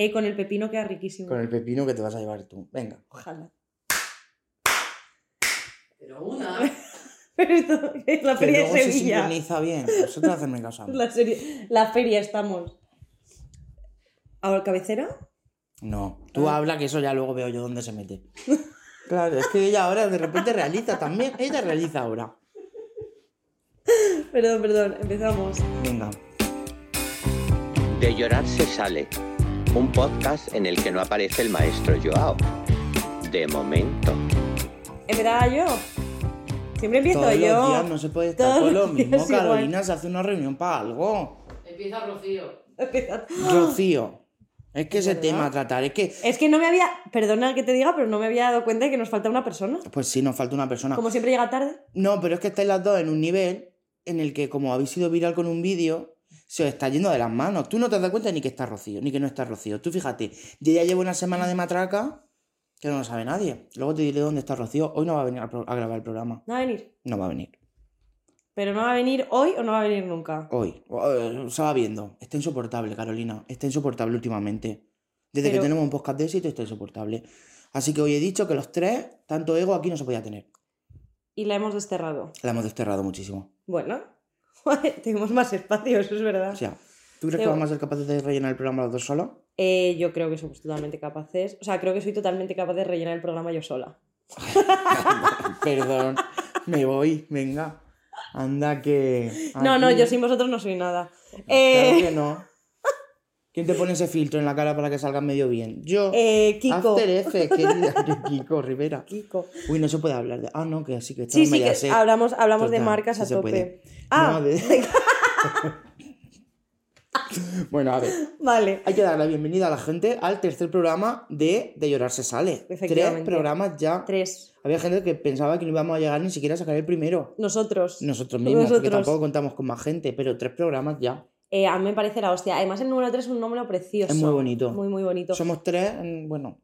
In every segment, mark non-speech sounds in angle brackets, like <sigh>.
Eh, con el pepino queda riquísimo. Con el pepino que te vas a llevar tú. Venga. Ojalá. Pero una. <laughs> Pero esto es la Que feria de luego se Sevilla. sincroniza bien. Vosotros hacedme caso. La, serie- la feria estamos. ¿Ahora cabecera? No, tú Ah. habla que eso ya luego veo yo dónde se mete. <laughs> Claro, es que ella ahora de repente realiza también. Ella realiza ahora. Perdón, perdón, empezamos. Venga. De llorar se sale. Un podcast en el que no aparece el maestro Joao. De momento. ¿Empezaba yo? Siempre empiezo Todos yo. los días no se puede estar Todos con lo los días mismo. igual. Carolina se hace una reunión para algo. Empieza Rocío. Rocío. Es que ese ¿Verdad? tema a tratar, es que. Es que no me había, perdona que te diga, pero no me había dado cuenta de que nos falta una persona. Pues sí, nos falta una persona. Como siempre llega tarde. No, pero es que estáis las dos en un nivel en el que, como habéis sido viral con un vídeo, se os está yendo de las manos. Tú no te das cuenta ni que está Rocío, ni que no está Rocío. Tú fíjate, yo ya llevo una semana de matraca que no lo sabe nadie. Luego te diré dónde está Rocío. Hoy no va a venir a, grabar el programa. No va a venir. No va a venir. Pero no va a venir hoy o no va a venir nunca. Hoy. Eh, Se va viendo. Está insoportable, Carolina. Está insoportable últimamente. Desde Pero- que tenemos un podcast de éxito está insoportable. Así que hoy he dicho que los tres, tanto ego aquí no se podía tener. Y la hemos desterrado. La hemos desterrado muchísimo. Bueno, <laughs> tenemos más espacio, eso es verdad. O sea, ¿tú crees que vamos a ser capaces de rellenar el programa los dos solos? Eh, yo creo que somos totalmente capaces. O sea, creo que soy totalmente capaz de rellenar el programa yo sola. <laughs> Perdón, me voy, venga. Anda que. No, no, yo sin vosotros no soy nada. Claro Eh, que no. ¿Quién te pone ese filtro en la cara para que salga medio bien? Yo. eh, Kiko. After Effects, querida. <laughs> <laughs> Kiko Rivera. Kiko. Uy, no se puede hablar de. Ah, no, que sí, que está Sí, sí, que Mediaset. hablamos, hablamos de marcas sí a tope. puede. Ah, No, de- <laughs> bueno, a ver. vale. Hay que dar la bienvenida a la gente al tercer programa de De Llorar se sale. Tres programas ya. Tres. Había gente que pensaba que no íbamos a llegar ni siquiera a sacar el primero. Nosotros. Nosotros mismos, porque Nosotros. tampoco contamos con más gente, pero tres programas ya. Eh, a mí me parece la hostia. Además, el número 3 es un número precioso. Es muy bonito. Muy, muy bonito. Somos tres, bueno.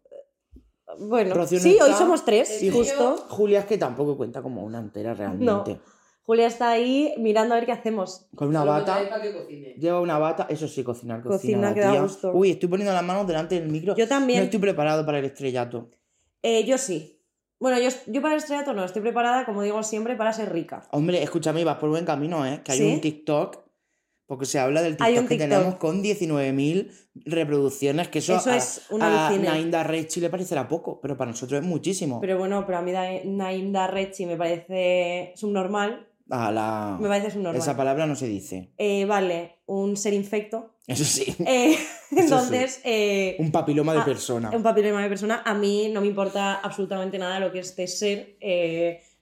Bueno, Rocío no sí, hoy somos tres, justo. Julia es que tampoco cuenta como una entera realmente. Julia está ahí mirando a ver qué hacemos. Con una Solo bata. trae para que cocine. Lleva una bata, eso sí, cocinar, cocina. Cocina, la que da tía. gusto. Uy, estoy poniendo las manos delante del micro. Yo también. No estoy preparado para el estrellato. Eh, yo sí. Bueno, yo, yo para el estrellato no, estoy preparada, como digo siempre, para ser rica. Hombre, escúchame, vas por buen camino, ¿eh? Que hay ¿Sí? un TikTok. Porque se habla del TikTok que tenemos con 19.000 reproducciones. Que eso, Eso a, es una a. Nainda Rechi le parecerá poco, pero para nosotros es muchísimo. Pero bueno, pero a mí Da- Naim Darrechi me parece subnormal. A la... Me parece subnormal. Esa palabra no se dice. Eh, vale, un ser infecto. Eso sí. <laughs> Eh, <laughs> sí. entonces, eh, Un papiloma de Ah, persona. un papiloma de persona. A mí no me importa absolutamente nada lo que este ser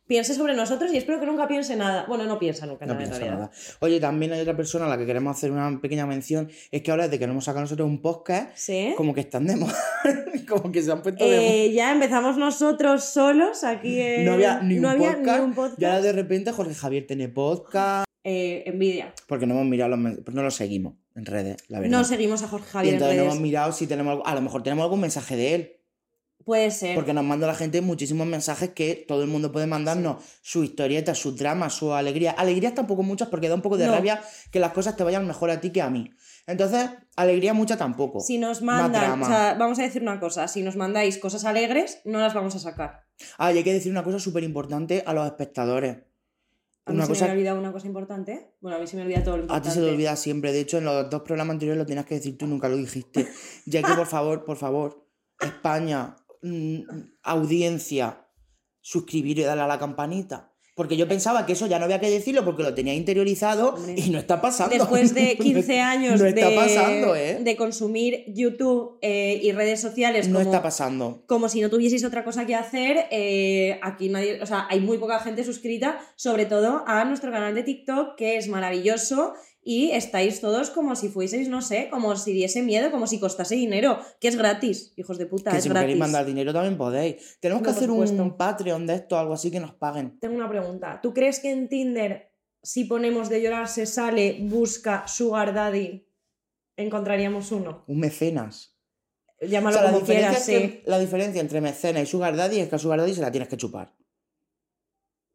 piense sobre nosotros y espero que nunca piense nada. Bueno, no piensa nunca No nada en piensa nada. Oye, también hay otra persona a la que queremos hacer una pequeña mención. Es que ahora desde que no hemos sacado nosotros un podcast, ¿Sí? como que están de moda. <laughs> como que se han puesto de moda. Eh, ya empezamos nosotros solos aquí. en- No había ni un, no había podcast, ni un podcast. Y ahora de repente Jorge Javier tiene podcast. <gasps> Eh, envidia. Porque no hemos mirado los men- pues no lo seguimos en redes, la verdad. No seguimos a Jorge y Javier en entonces no redes. hemos mirado si tenemos algo. A lo mejor tenemos algún mensaje de él. Puede ser. Porque nos manda la gente muchísimos mensajes que todo el mundo puede mandarnos sus historietas, sus dramas, su alegría. Alegrías tampoco muchas porque da un poco de No. rabia que las cosas te vayan mejor a ti que a mí. Entonces, alegría mucha tampoco. Si nos mandan, drama. o sea, vamos a decir una cosa, si nos mandáis cosas alegres, no las vamos a sacar. Ah, y hay que decir una cosa súper importante a los espectadores. A mí Una se cosa me ha olvidado una cosa importante. Bueno, a mí se me olvida todo lo A importante. ti se te olvida siempre. De hecho, en los dos programas anteriores lo tenías que decir tú, nunca lo dijiste. <laughs> Ya que, por favor, por favor, España, mm, audiencia, suscribir y darle a la campanita. Porque yo pensaba que eso ya no había que decirlo porque lo tenía interiorizado Hombre. y no está pasando. Después de <laughs> No 15 años No está de, pasando, ¿eh? de consumir YouTube eh, y redes sociales No como, está pasando. como si no tuvieseis otra cosa que hacer, eh, aquí nadie, o sea, hay muy poca gente suscrita, sobre todo a nuestro canal de TikTok, que es maravilloso y estáis todos como si fueseis, no sé, como si diese miedo, como si costase dinero, que es gratis, hijos de puta, Que es si gratis. queréis mandar dinero también podéis. Tenemos que No, hacer un. Patreon de esto, algo así que nos paguen. Tengo una pregunta. ¿Tú crees que en Tinder, si ponemos de llorar se sale, busca Sugar Daddy, encontraríamos uno? Un mecenas. Llámalo O sea, la como quieras, sí. que- la diferencia entre mecenas y Sugar Daddy es que a Sugar Daddy se la tienes que chupar.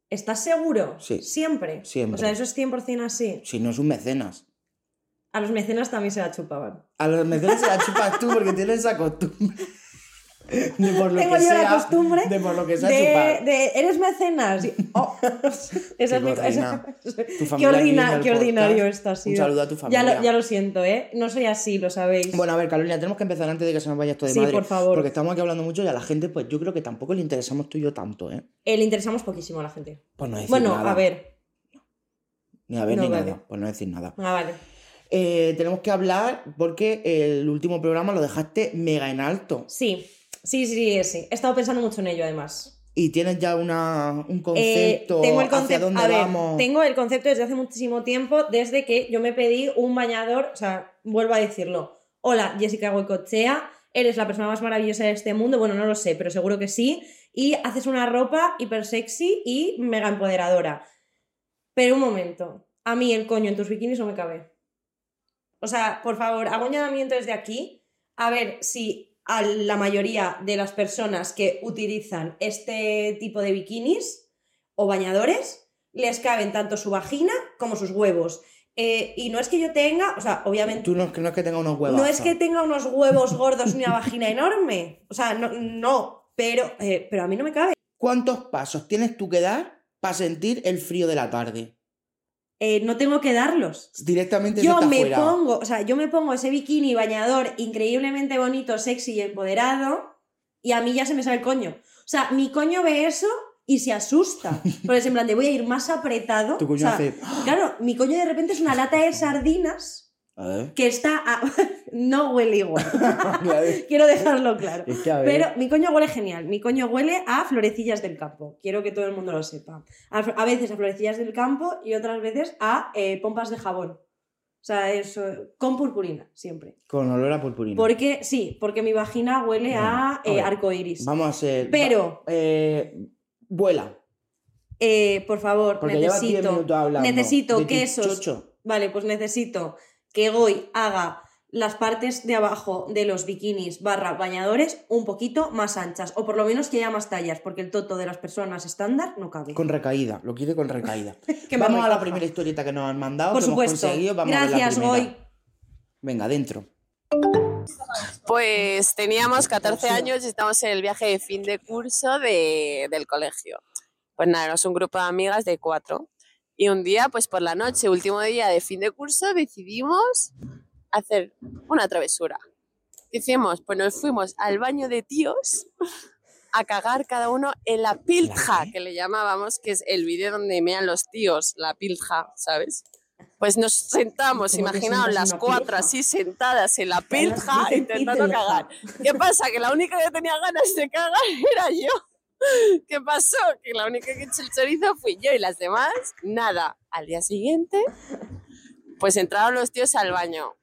¿Estás seguro? Sí. Siempre. Siempre. O sea, eso es 100% así. Si no es un mecenas. A los mecenas también se la chupaban. A los mecenas se la chupas tú porque tienes esa costumbre. <laughs> De por lo Tengo que yo la sea, costumbre De por lo que sea de, de- ¿Eres mecenas? Oh. <laughs> <laughs> Esa es mi- Qué, familia ordina- qué ordinario podcast. está así. Un saludo a tu Ya familia. lo, ya lo siento, ¿eh? No soy así, lo sabéis. Bueno, a ver, Carolina, tenemos que empezar antes de que se nos vaya esto de Sí, madre. por favor. Porque estamos aquí hablando mucho y a la gente, pues yo creo que tampoco le interesamos tú y yo tanto, ¿eh? Eh, le interesamos poquísimo a la gente. Por no decir Bueno, nada. a ver. Ni a ver No, ni vale. nada, por no decir nada. Ah, vale. Eh, tenemos que hablar porque el último programa lo dejaste mega en alto. Sí, sí, sí, sí, sí. He estado pensando mucho en ello, además. Y tienes ya una, un Eh, concepto tengo el hacia dónde a ver, vamos. tengo el concepto desde hace muchísimo tiempo, desde que yo me pedí un bañador, o sea, vuelvo a decirlo. Hola, Jessica Goicochea, eres la persona más maravillosa de este mundo, bueno, no lo sé, pero seguro que sí, y haces una ropa hiper sexy y mega empoderadora. Pero un momento, a mí el coño en tus bikinis no me cabe. O sea, por favor, hago un llamamiento desde aquí a ver si a la mayoría de las personas que utilizan este tipo de bikinis o bañadores les caben tanto su vagina como sus huevos. Eh, y no es que yo tenga, o sea, obviamente, Tú no, es que- no es que tenga unos huevos. no es que tenga unos huevos gordos ni una vagina enorme. O sea, no, no pero, eh, pero a mí no me cabe. ¿Cuántos pasos tienes tú que dar para sentir el frío de la tarde? Eh, no tengo que darlos. Directamente Yo me fuera. pongo, o sea, yo me pongo ese bikini bañador increíblemente bonito, sexy y empoderado, y a mí ya se me sale el coño. O sea, mi coño ve eso y se asusta. <laughs> Porque es en plan de voy a ir más apretado. Tu coño o sea, hace- Claro, mi coño de repente es una lata de sardinas. Que está. a- <laughs> no huele igual. <laughs> A. Quiero dejarlo claro. Es que a ver. Pero mi coño huele genial. Mi coño huele a florecillas del campo. Quiero que todo el mundo lo sepa. A, a veces a florecillas del campo y otras veces a eh, pompas de jabón. O sea, eso, con purpurina, siempre. Con olor a purpurina. Porque, sí, porque mi vagina huele a, a eh, ver, arcoiris. Vamos a ser. Pero- eh, vuela. Eh, por favor, Porque lleva 10 necesito. necesito de tu que esos. chocho. Vale, pues necesito que Goy haga las partes de abajo de los bikinis barra bañadores un poquito más anchas. O por lo menos que haya más tallas, porque el toto de las personas estándar no cabe. Con recaída. Lo quiere con recaída. <laughs> Vamos a la primera historieta que nos han mandado. Por que hemos supuesto. conseguido. Vamos a ver la Gracias, primera. Goy. Venga, adentro. Pues teníamos 14 años y estamos en el viaje de fin de curso de- del colegio. Pues nada, éramos un grupo de amigas de cuatro. Y un día, pues por la noche, último día de fin de curso, decidimos hacer una travesura. ¿Qué hicimos? Pues nos fuimos al baño de tíos a cagar cada uno en la pilja, que le llamábamos, que es el vídeo donde mean los tíos, la pilja, ¿sabes? Pues nos sentamos, ¿Cómo te imaginaos las cuatro pilja? así sentadas en la pilja intentando cagar. ¿Qué pasa? Que la única que tenía ganas de cagar <laughs> era yo. <laughs> ¿Qué pasó? Que la única que echó el chorizo fui yo y las demás, nada. Al día siguiente, pues entraron los tíos al baño.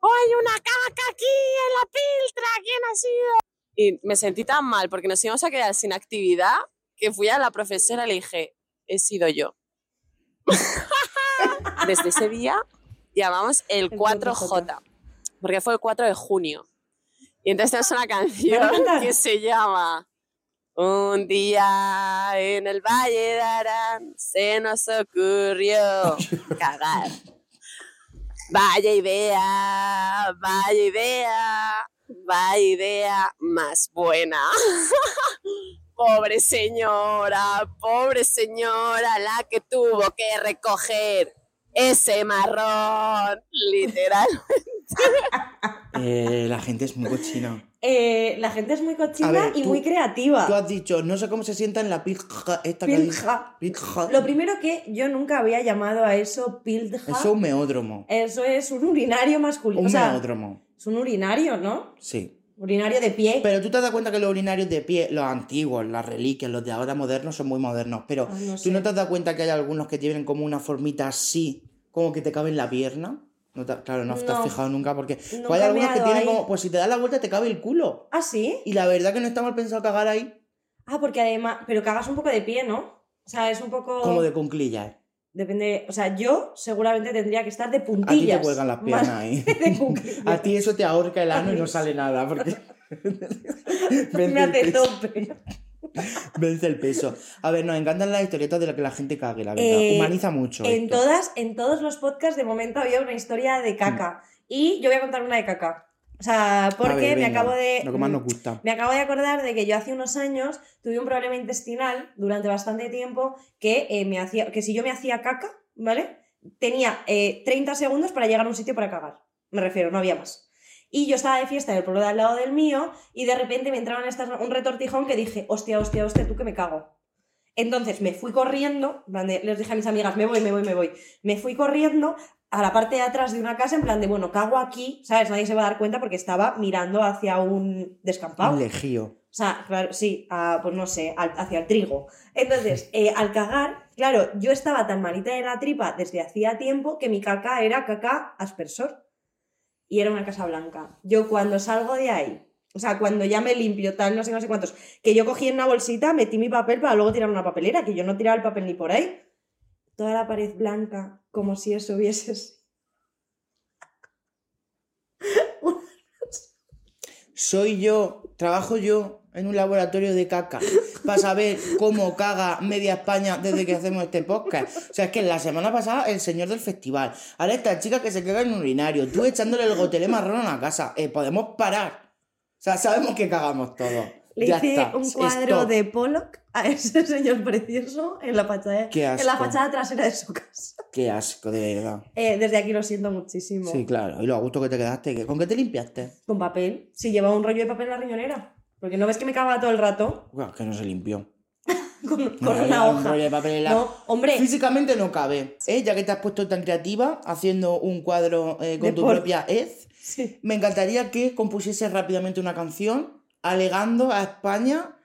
¡Oh, hay una caca aquí en la piltra! ¿Quién ha sido? Y me sentí tan mal porque nos íbamos a quedar sin actividad que fui a la profesora y le dije, he sido yo. <laughs> Desde ese día llamamos el El 4J, porque fue el 4 de junio. Y entonces tenemos una canción que se llama Un día en el Valle de Arán se nos ocurrió <laughs> cagar. Vaya idea, vaya idea, vaya idea más buena. <laughs> pobre señora, pobre señora, la que tuvo que recoger ese marrón, literal. <laughs> Eh, la gente es muy cochina. Eh, la gente es muy cochina ver, y tú- muy creativa. Tú has dicho, no sé cómo se sienta en la pilja esta Pilja. Pilja. Lo primero que yo nunca había llamado a eso pilja. Eso es un meódromo. Eso es un urinario masculino. Un o sea, meódromo. es un urinario, ¿no? Sí. Urinario de pie. Pero tú te das cuenta que los urinarios de pie, los antiguos, las reliquias, los de ahora modernos son muy modernos. Pero no tú sé. no te has dado cuenta que hay algunos que tienen como una formita así como que te cabe en la pierna. No te- claro, no, te has No. fijado nunca porque pues hay algunas que tienen ahí. como, pues si te das la vuelta te cabe el culo. ¿Ah, sí? Y la verdad que no está mal pensado cagar ahí Ah, porque además. Pero que hagas un poco de pie, ¿no? O sea, es un poco. como de cunclillas. Depende. O sea, yo seguramente tendría que estar de A ti puntillas. te cuelgan las <laughs> piernas ahí. cuclillas. <laughs> A ti eso te ahorca el ano y no sale nada porque <laughs> Me hace tope. <laughs> vence el peso. A ver, nos encantan las historietas de la que la gente cague, la verdad. Eh, Humaniza mucho. En, esto. todas, en todos los podcasts de momento había una historia de caca. Y yo voy a contar una de caca. O sea, porque ver, me acabo de. Lo que más nos gusta. Me acabo de acordar de que yo hace unos años tuve un problema intestinal durante bastante tiempo que, eh, me hacía, que si yo me hacía caca, ¿vale? Tenía eh, 30 segundos para llegar a un sitio para cagar. Me refiero, no había más. Y yo estaba de fiesta en el pueblo de al lado del mío y de repente me entraban estas, un retortijón que dije, hostia, hostia, hostia, tú que me cago. Entonces me fui corriendo, les dije a mis amigas, me voy, me voy, me voy. Me fui corriendo a la parte de atrás de una casa en plan de, bueno, cago aquí, ¿sabes? Nadie se va a dar cuenta porque estaba mirando hacia un descampado. Un legío. O sea, claro, sí, a, pues no sé, al- hacia el trigo. Entonces, <laughs> eh, al cagar, claro, yo estaba tan malita de la tripa desde hacía tiempo que mi caca era caca aspersor. Y era una casa blanca. Yo cuando salgo de ahí, o sea, cuando ya me limpio, tal, no sé, no sé cuántos, que yo cogí en una bolsita, metí mi papel para luego tirar una papelera, que yo no tiraba el papel ni por ahí. Toda la pared blanca, como si eso hubiese sido- <laughs> Soy yo, trabajo yo en un laboratorio de caca para saber cómo caga media España desde que hacemos este podcast. O sea, es que la semana pasada el señor del festival, ahora esta chica que se caga en un urinario, tú echándole el gotelé marrón a la casa. Eh, podemos parar. O sea, sabemos que cagamos todo. Le Ya hice está, un cuadro stop. de Pollock a ese señor precioso en la fachada, en la fachada trasera de su casa. Qué asco, de verdad. Eh, desde aquí lo siento muchísimo. Sí, claro. Y lo a gusto que te quedaste. ¿Con qué te limpiaste? Con papel. Si llevaba un rollo de papel en la riñonera. Porque no ves que me cagaba todo el rato Buah, que no se limpió. <laughs> con, una un hoja. rollo de papel en la- No, hombre, Físicamente no cabe. ¿eh? Ya que te has puesto tan creativa haciendo un cuadro eh, con De tu por- propia hez, sí. me encantaría que compusieses rápidamente una canción alegando a España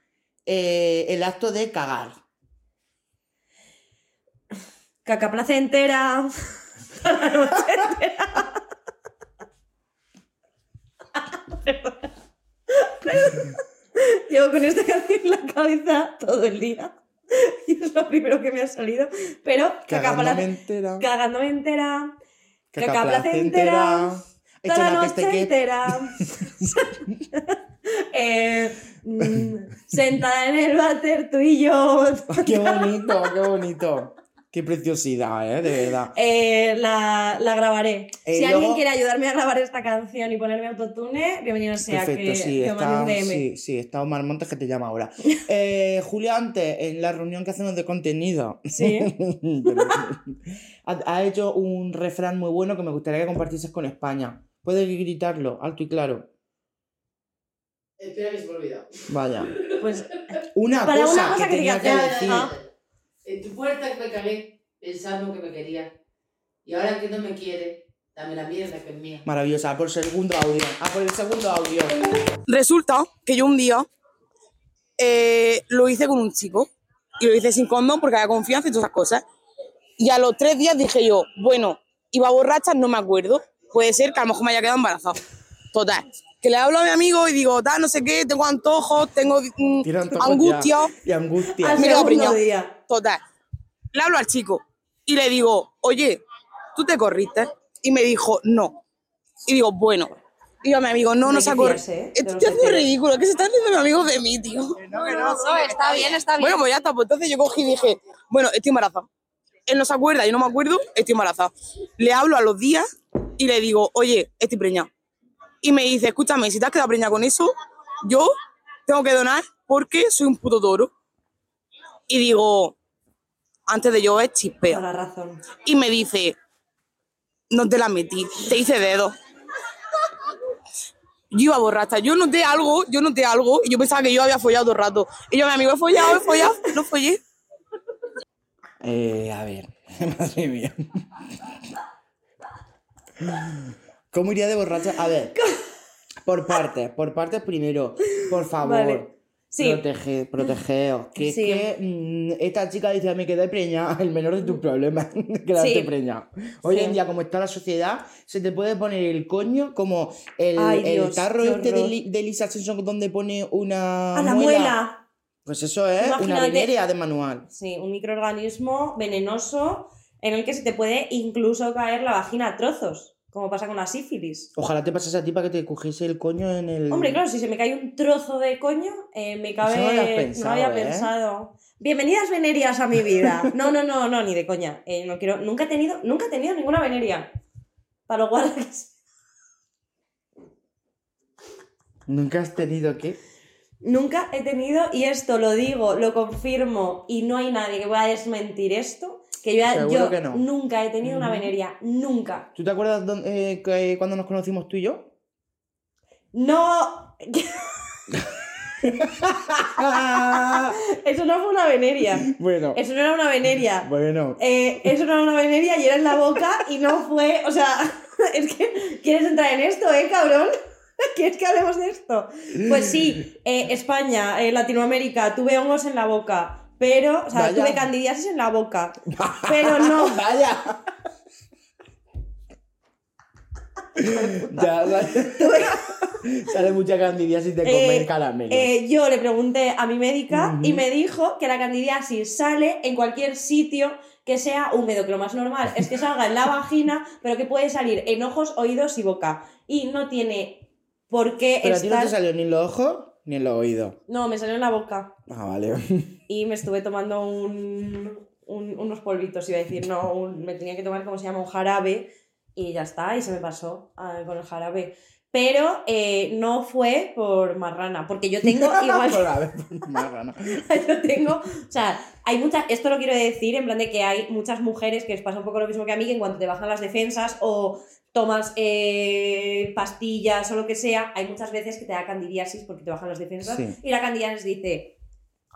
eh, el acto de cagar. caca placentera. la noche entera. <laughs> Llevo con esta canción en la cabeza todo el día. <laughs> Y es lo primero que me ha salido. Pero Cagándome entera. cagándome entera. Caca Caca placentera. Echa Toda la noche entera. <laughs> Eh, mm, sentada en el váter, tú y yo. Qué bonito, qué bonito. Qué preciosidad, ¿eh? De verdad. <laughs> Eh, la, la grabaré. Eh, si luego- alguien quiere ayudarme a grabar esta canción y ponerme autotune, bienvenido sea. Perfecto, que, sí, que está, sí, sí, está Omar Montes que te llama ahora. <laughs> Eh, Julia, antes, en la reunión que hacemos de contenido, Sí. <laughs> Ha, ha hecho un refrán muy bueno que me gustaría que compartieses con España. Puedes gritarlo, alto y claro. Espera que se me ha olvidado. Vaya. Pues Una Para cosa, una cosa que que tenía que ya, ya, decir. En tu puerta que me cagué pensando que me quería. Y ahora que no me quiere, dame la mierda que es mía. Maravillosa, a por el segundo audio. A por el segundo audio. Resulta que yo un día eh, lo hice con un chico y lo hice sin condón porque había confianza y todas esas cosas. Y a los tres días dije yo, bueno, iba borracha, no me acuerdo. Puede ser que a lo mejor me haya quedado embarazada. Total. Que le hablo a mi amigo y digo, tal, no sé qué, tengo antojos, tengo mm, antojos angustia. ya. Y angustia. al segundo día. Total. Le hablo al chico y le digo, oye, ¿tú te corriste? Y me dijo, no. Y digo, bueno. Y yo a mi amigo, no, No no se que ha corrido. Estoy los haciendo ridículo, que se están haciendo mi amigo de mí, tío. No, está bien, está bien. Bueno, pues ya está. Pues entonces yo cogí y dije, bueno, estoy embarazada. Él no se acuerda, yo no me acuerdo, estoy embarazada. Le hablo a los días y le digo, oye, estoy preñada. Y me dice, escúchame, si te has quedado preñada con eso, yo tengo que donar porque soy un puto toro. Y digo, antes de yo es chispeo. la razón. Y me dice, no te la metí, te hice dedo. Yo iba borracha, yo noté algo, yo noté algo, y yo pensaba que yo había follado todo el rato. Y yo, mi amigo, he follado, he follado, no follé. Eh, a ver, <laughs> madre mía. ¿Cómo iría de borracha? A ver, <laughs> por partes, por partes primero, por favor. Vale. Sí. Protege, protegeos. Que Sí. es que mm, esta chica dice a mí quedé preñada, <laughs> el menor de tus problemas, <laughs> quedarte Sí. preñada. Hoy en día, como está la sociedad, se te puede poner el coño como el, Ay, el Dios, tarro este de, Lisa Simpson donde pone una ¡A la muela! Pues eso es una veneria de manual. Sí, un microorganismo venenoso en el que se te puede incluso caer la vagina a trozos, como pasa con la sífilis. Ojalá te pasase a ti para que te cogiese el coño en el... Hombre, claro, si se me cae un trozo de coño, eh, me cabe. Eso no lo había ¿eh? pensado. Bienvenidas venerias a mi vida. No, no, no, no, ni de coña. Eh, no quiero. Nunca he tenido, nunca he tenido ninguna veneria. Para lo cual. ¿Nunca has tenido qué? Nunca he tenido, y esto lo digo, lo confirmo, y no hay nadie que pueda desmentir esto, que yo, Seguro yo que no. nunca he tenido una Ujú. veneria. Nunca. ¿Tú te acuerdas dónde- eh, que- cuando nos conocimos tú y yo? No. <laughs> Eso no fue una veneria. bueno, Eso no era una veneria. bueno. Eh, eso no era una veneria y era en la boca y no fue, o sea, <laughs> es que quieres entrar en esto, ¿eh, cabrón? <laughs> ¿Quieres que hablemos de esto? Pues sí, eh, España, eh, Latinoamérica, tuve hongos en la boca, pero, o sea, Vaya. tuve candidiasis en la boca, <laughs> pero no. Vaya. ya sale, <laughs> sale mucha candidiasis de comer Eh, caramelos. Eh, yo le pregunté a mi médica y me dijo que la candidiasis sale en cualquier sitio que sea húmedo, que lo más normal es que salga en la vagina, pero que puede salir en ojos, oídos y boca. Y no tiene por qué Pero a ti no estar... te salió ni los ojos ni en los oídos. No, me salió en la boca. Ah, vale. <laughs> Y me estuve tomando un, un- unos polvitos, iba a decir, no, un- me tenía que tomar, como se llama? Un jarabe y ya está, y se me pasó ah, con el jarabe. Pero eh, no fue por marrana, porque yo tengo <laughs> igual <laughs> yo tengo, o sea, hay muchas, esto lo quiero decir en plan de que hay muchas mujeres que les pasa un poco lo mismo que a mí, que en cuanto te bajan las defensas o tomas eh, pastillas o lo que sea, hay muchas veces que te da candidiasis porque te bajan las defensas Sí. y la candidiasis dice,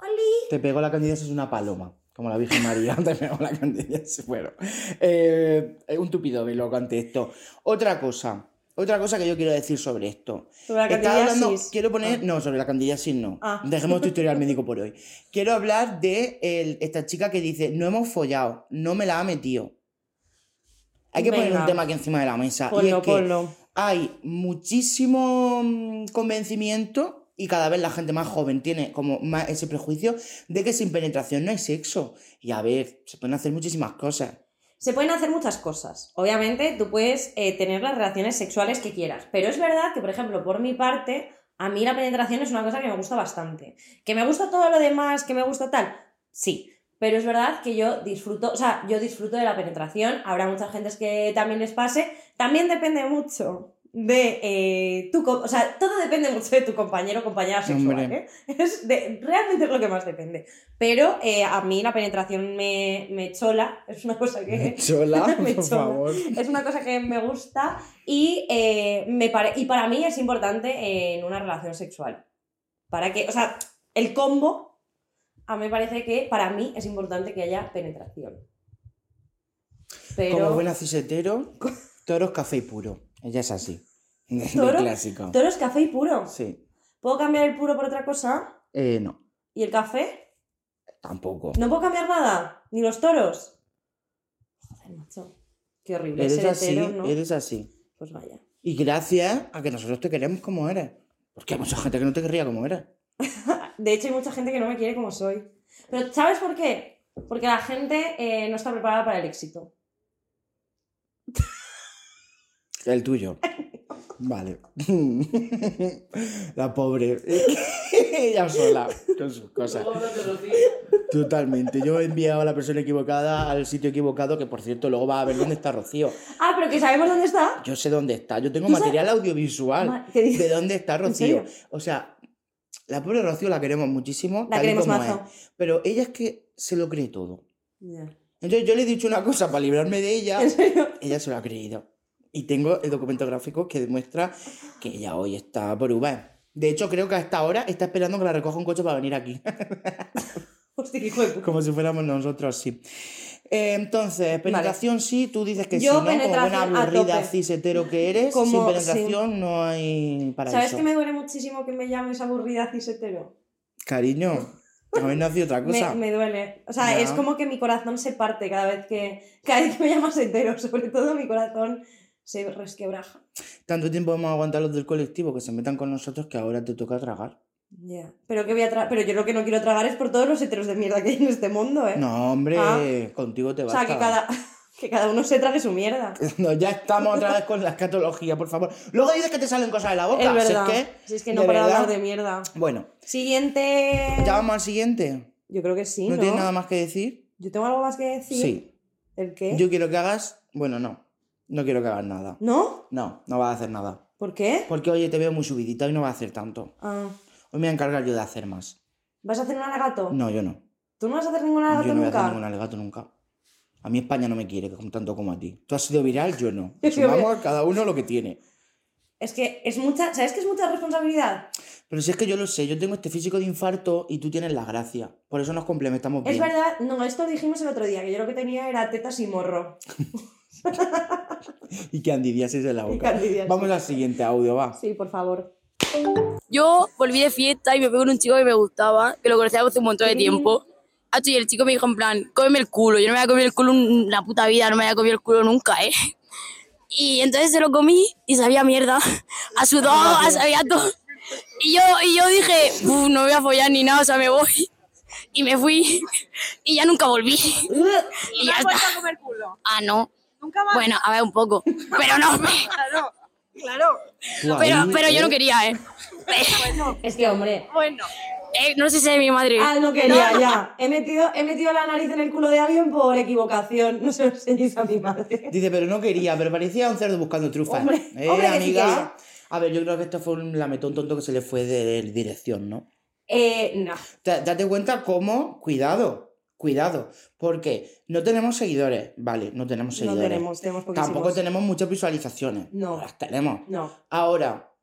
¡Oli! Te pegó la candidiasis una paloma. Como la Virgen María, <laughs> te pegó la candidiasis. Bueno, eh, un tupido velo ante esto. Otra cosa, otra cosa que yo quiero decir sobre esto. Sobre la Estaba hablando, candidiasis. quiero poner, no, sobre la candidiasis no. Ah. Dejemos tu historial médico por hoy. Quiero hablar de el- esta chica que dice, no hemos follado, no me la ha metido. Hay que poner un tema aquí encima de la mesa. y Ponlo, es que ponlo. hay muchísimo mm, convencimiento y cada vez la gente más joven tiene como más ese prejuicio de que sin penetración no hay sexo. Y a ver, se pueden hacer muchísimas cosas. Se pueden hacer muchas cosas. Obviamente, tú puedes eh, tener las relaciones sexuales que quieras. Pero es verdad que, por ejemplo, por mi parte, a mí la penetración es una cosa que me gusta bastante. ¿Que me gusta todo lo demás? ¿Que me gusta tal? Sí. Pero es verdad que yo disfruto, o sea, yo disfruto de la penetración. Habrá mucha gente que también les pase. También depende mucho de eh, tu... O sea, todo depende mucho de tu compañero o compañera sexual. ¿eh? Es de- realmente es lo que más depende. Pero eh, a mí la penetración me, me chola. Es una cosa que... Chola, <laughs> Me por chola. favor. Es una cosa que me gusta y, eh, me pare- y para mí es importante en una relación sexual. Para que, o sea, el combo, a mí me parece que para mí es importante que haya penetración. Pero Como buena cisetero, <laughs> toros, café y puro. Ella es así. <laughs> ¿Toro? clásico. toro es café y puro. Sí. ¿Puedo cambiar el puro por otra cosa? Eh, no, ¿Y el café? tampoco. ¿No puedo cambiar nada? ¿Ni los toros? Joder, macho. Qué horrible. Eres ser así, hetero, ¿no? eres así. Pues vaya. Y gracias a que nosotros te queremos como eres. Porque hay mucha gente que no te querría como eres. <laughs> De hecho, hay mucha gente que no me quiere como soy. Pero ¿sabes por qué? Porque la gente eh, no está preparada para el éxito. El tuyo. <laughs> Vale. <laughs> La pobre. <laughs> Ella sola, con sus cosas. Totalmente. Yo he enviado a la persona equivocada al sitio equivocado, que por cierto luego va a ver dónde está Rocío. Ah, pero que sabemos dónde está. Yo sé dónde está. Yo tengo material audiovisual de dónde está ¿En Rocío. O sea, la pobre Rocío la queremos muchísimo. La queremos mazo. es. Pero ella es que se lo cree todo. Entonces yo le he dicho una cosa para librarme de ella. ¿En serio? Ella se lo ha creído. Y tengo el documento gráfico que demuestra que ella hoy está por Uber. De hecho, creo que a esta hora está esperando que la recoja un coche para venir aquí. <laughs> <laughs> Hostia, qué. Como si fuéramos nosotros, sí. Eh, entonces, penetración sí, tú dices que Yo sí, ¿no? Como buena a aburrida tope. cis hetero que eres, Como- sin penetración no hay para ¿Sabes eso. que me duele muchísimo que me llames aburrida cisetero? Cariño, habéis nacido otra <laughs> Me, cosa. me duele. O sea, Ya. es como que mi corazón se parte cada vez que, cada vez que me llamas hetero. Sobre todo mi corazón se resquebraja. Tanto tiempo hemos aguantado los del colectivo que se metan con nosotros que ahora te toca tragar. Ya. Pero, que voy a tra- Pero yo lo que no quiero tragar es por todos los heteros de mierda que hay en este mundo, ¿eh? No, hombre, Ah. contigo te o basta. sea, que cada, <laughs> que cada uno se trague su mierda. <laughs> No, ya estamos otra vez con la escatología, por favor. Luego dices que te salen cosas de la boca. Es si verdad. que, Si es que no para verdad. hablar de mierda. Bueno, Siguiente. ya vamos al siguiente. Yo creo que sí, ¿No, ¿no? tienes nada más que decir? ¿Yo tengo algo más que decir? Sí. ¿El qué? Yo quiero que hagas. Bueno, no. No quiero que hagas nada. ¿No? No, no vas a hacer nada. ¿Por qué? Porque oye, te veo muy subidita y no vas a hacer tanto. Ah, Hoy me voy a encargar yo de hacer más. ¿Vas a hacer un alegato? No, yo no. ¿Tú no vas a hacer ningún alegato Yo no voy a nunca? hacer ningún alegato nunca. A mí España no me quiere tanto como a ti. Tú has sido viral, yo no. <laughs> Sumamos cada uno lo que tiene. Es que es mucha... ¿Sabes que es mucha responsabilidad? Pero si es que yo lo sé, yo tengo este físico de infarto y tú tienes la gracia. Por eso nos complementamos bien. Es verdad, no, esto lo dijimos el otro día, que yo lo que tenía era tetas y morro. <laughs> <laughs> Y que andidiasis en la boca. Vamos al siguiente audio, va. Sí, por favor. Yo volví de fiesta y me pegó con un chico que me gustaba, que lo conocía hace un montón de tiempo. Y el chico me dijo en plan, cómeme el culo. Yo no me había comido el culo en la puta vida, no me había comido el culo nunca, ¿eh? Y entonces se lo comí y sabía mierda. A sudor, a sabía todo. Y yo, y yo dije, "Uf, no voy a follar ni nada, o sea, me voy. Y me fui. Y ya nunca volví. <laughs> Y ya está. a comer culo? Ah, no. Nunca más. Bueno, a ver, un poco. Pero no. <laughs> Claro, claro. Pero, pero yo ¿eh? no quería, ¿eh? <laughs> Es que, hombre... Bueno. Eh, No sé si es mi madre. Ah, no quería, ya. He metido, he metido la nariz en el culo de alguien por equivocación. No se lo enseñéis a mi madre. Dice, pero no quería, pero parecía un cerdo buscando trufas. Hombre, eh, hombre, que sí amiga. a ver, yo creo que esto fue un lametón tonto que se le fue de dirección, ¿no? Eh, no. Da- Date cuenta cómo, cuidado, cuidado, porque no tenemos seguidores, vale, no tenemos No seguidores. tenemos, tenemos poquísimos. Tampoco tenemos muchas visualizaciones. No. Las tenemos. No. Ahora,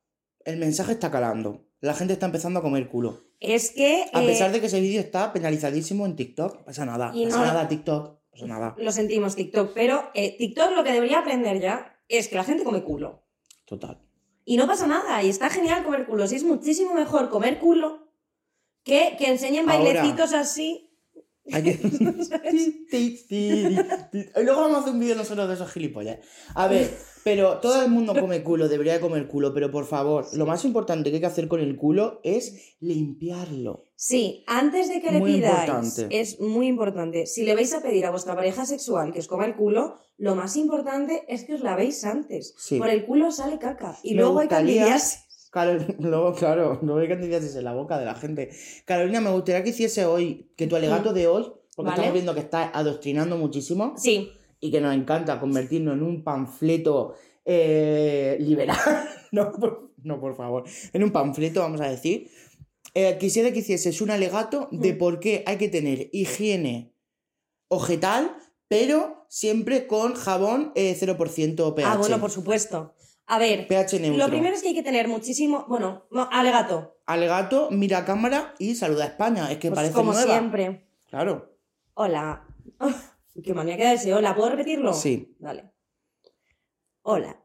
el mensaje está calando. La gente está empezando a comer culo. Es que... A eh, pesar de que ese vídeo está penalizadísimo en TikTok, no pasa nada. Y pasa no- nada, TikTok. no Pasa nada. Lo sentimos, TikTok, pero eh, TikTok lo que debería aprender ya es que la gente come culo. Total. Y no pasa nada, y está genial comer culo. Sí, es muchísimo mejor comer culo que que enseñen Ahora. bailecitos así. Que- luego vamos a hacer un vídeo nosotros de esos gilipollas. A ver, pero todo el mundo come culo, debería de comer culo, pero por favor, lo más importante que hay que hacer con el culo es limpiarlo. Sí, antes de que le Muy pidáis, importante. es muy importante. Si le vais a pedir a vuestra pareja sexual que os coma el culo, lo más importante es que os lavéis antes. Sí. Por el culo sale caca. Y Me luego hay gustaría- candidiasis. Carol- <laughs> luego, claro, no hay candidatos en la boca de la gente. Carolina, me gustaría que hiciese hoy, que tu alegato de hoy, porque Vale. estamos viendo que estás adoctrinando muchísimo Sí, y que nos encanta convertirnos en un panfleto eh, liberal. <laughs> no, por, no, por favor. En un panfleto, vamos a decir. Eh, quisiera que hicieses un alegato de Mm. por qué hay que tener higiene ojetal, pero siempre con jabón eh, 0% pH. Ah, bueno, por supuesto. A ver, pH neutro. lo primero es que hay que tener muchísimo. Bueno, no, alegato. Alegato, mira a cámara y saluda a España. Es que Pues parece como nueva. siempre. Claro. Hola. <laughs> qué manía que ese hola. ¿Puedo repetirlo? Sí. Vale. Hola.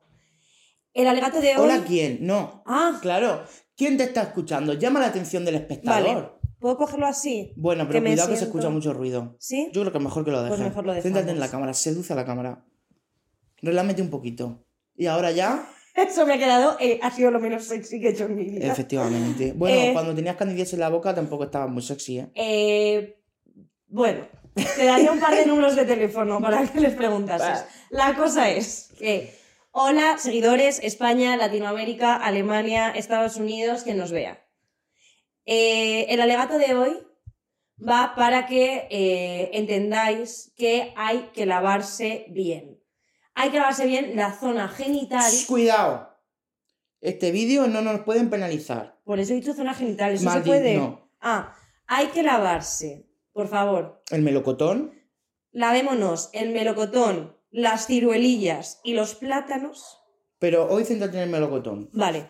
El alegato de hoy. Hola, ¿quién? No. Ah, Claro. ¿Quién te está escuchando? Llama la atención del espectador. vale. ¿Puedo cogerlo así? Bueno, pero Que cuidado que se escucha mucho ruido. ¿Sí? Yo creo que mejor que lo dejes. Pues mejor lo Céntrate en la cámara, seduce a la cámara. Relámete un poquito. Y ahora ya, <laughs> Eso me ha quedado. eh, ha sido lo menos sexy que he hecho en mi vida. efectivamente. Bueno, Eh. cuando tenías candidias en la boca tampoco estabas muy sexy, ¿eh? Eh, bueno, te daría un par de números de teléfono para que les preguntases. <laughs> La cosa es que, hola, seguidores, España, Latinoamérica, Alemania, Estados Unidos, quien nos vea. Eh, el alegato de hoy va para que eh, entendáis que hay que lavarse bien. Hay que lavarse bien la zona genital. Cuidado. Este vídeo no nos pueden penalizar. Por eso he dicho zona genital, eso Maldi- se puede. no. Ah, hay que lavarse, por favor. El melocotón. Lavémonos el melocotón, las ciruelillas y los plátanos. Pero hoy céntrate en el melocotón. Vale.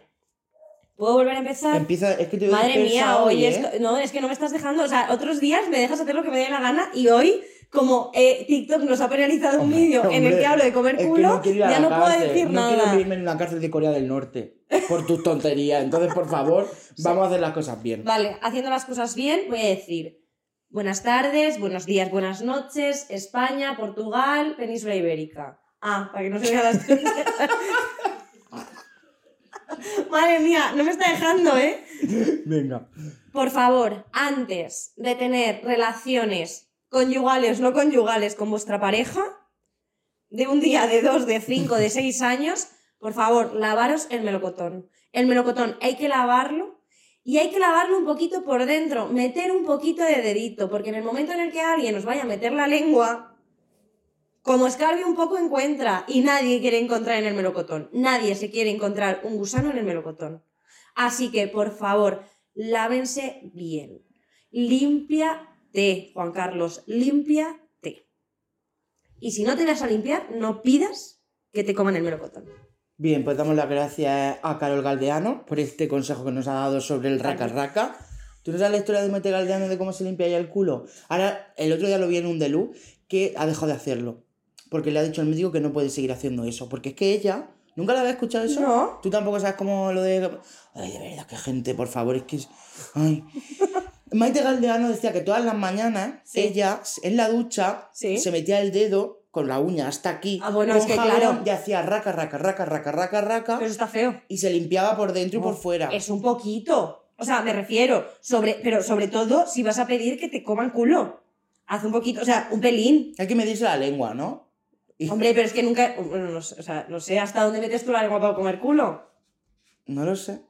¿Puedo volver a empezar? Empieza, es que te doy Madre mía, hoy ¿eh? esto- no, es que no me estás dejando. O sea, otros días me dejas hacer lo que me dé la gana y hoy como eh, TikTok nos ha penalizado un vídeo en el que hablo de comer es que culo, no ya no puedo decir no nada. quiero irme en la cárcel de Corea del Norte por tus tonterías. Entonces, por favor, <laughs> vamos a hacer las cosas bien. Vale, haciendo las cosas bien, voy a decir buenas tardes, buenos días, buenas noches, España, Portugal, Península Ibérica. Ah, para que no se vean las <laughs> Madre mía, no me está dejando, ¿eh? <laughs> Venga. Por favor, antes de tener relaciones conyugales, no conyugales con vuestra pareja, de un día, de dos, de cinco, de seis años, por favor, lavaros el melocotón. El melocotón hay que lavarlo y hay que lavarlo un poquito por dentro, meter un poquito de dedito, porque en el momento en el que alguien os vaya a meter la lengua, como escarbe un poco encuentra y nadie quiere encontrar en el melocotón. Nadie se quiere encontrar un gusano en el melocotón. Así que, por favor, lávense bien. Límpiate, Juan Carlos, límpiate. Y si no te vas a limpiar, no pidas que te coman el melocotón. Bien, pues damos las gracias a Carol Galdeano por este consejo que nos ha dado sobre el raca raca. ¿Tú no sabes la historia de Mete Galdeano de cómo se limpia ya el culo? Ahora, el otro día lo vi en un Delu que ha dejado de hacerlo. Porque le ha dicho al médico que no puede seguir haciendo eso. Porque es que ella. ¿Nunca la había escuchado eso? No. Tú tampoco sabes cómo lo de. Ay, de verdad, que gente, por favor, es que es. Ay. <laughs> Maite Galdeano decía que todas las mañanas Sí. ella en la ducha Sí. se metía el dedo con la uña hasta aquí. Ah, bueno, es que claro. Y hacía raca, raca, raca, raca, raca, raca. Pero eso está feo. Y se limpiaba por dentro y por fuera. Es un poquito. O sea, me refiero, sobre, pero sobre todo si vas a pedir que te coman culo. Haz un poquito, o sea, un pelín. Hay que medirse la lengua, ¿no? Y- Hombre, pero es que nunca. bueno, no, sé, o sea, no sé hasta dónde metes tú la lengua para comer culo. No lo sé.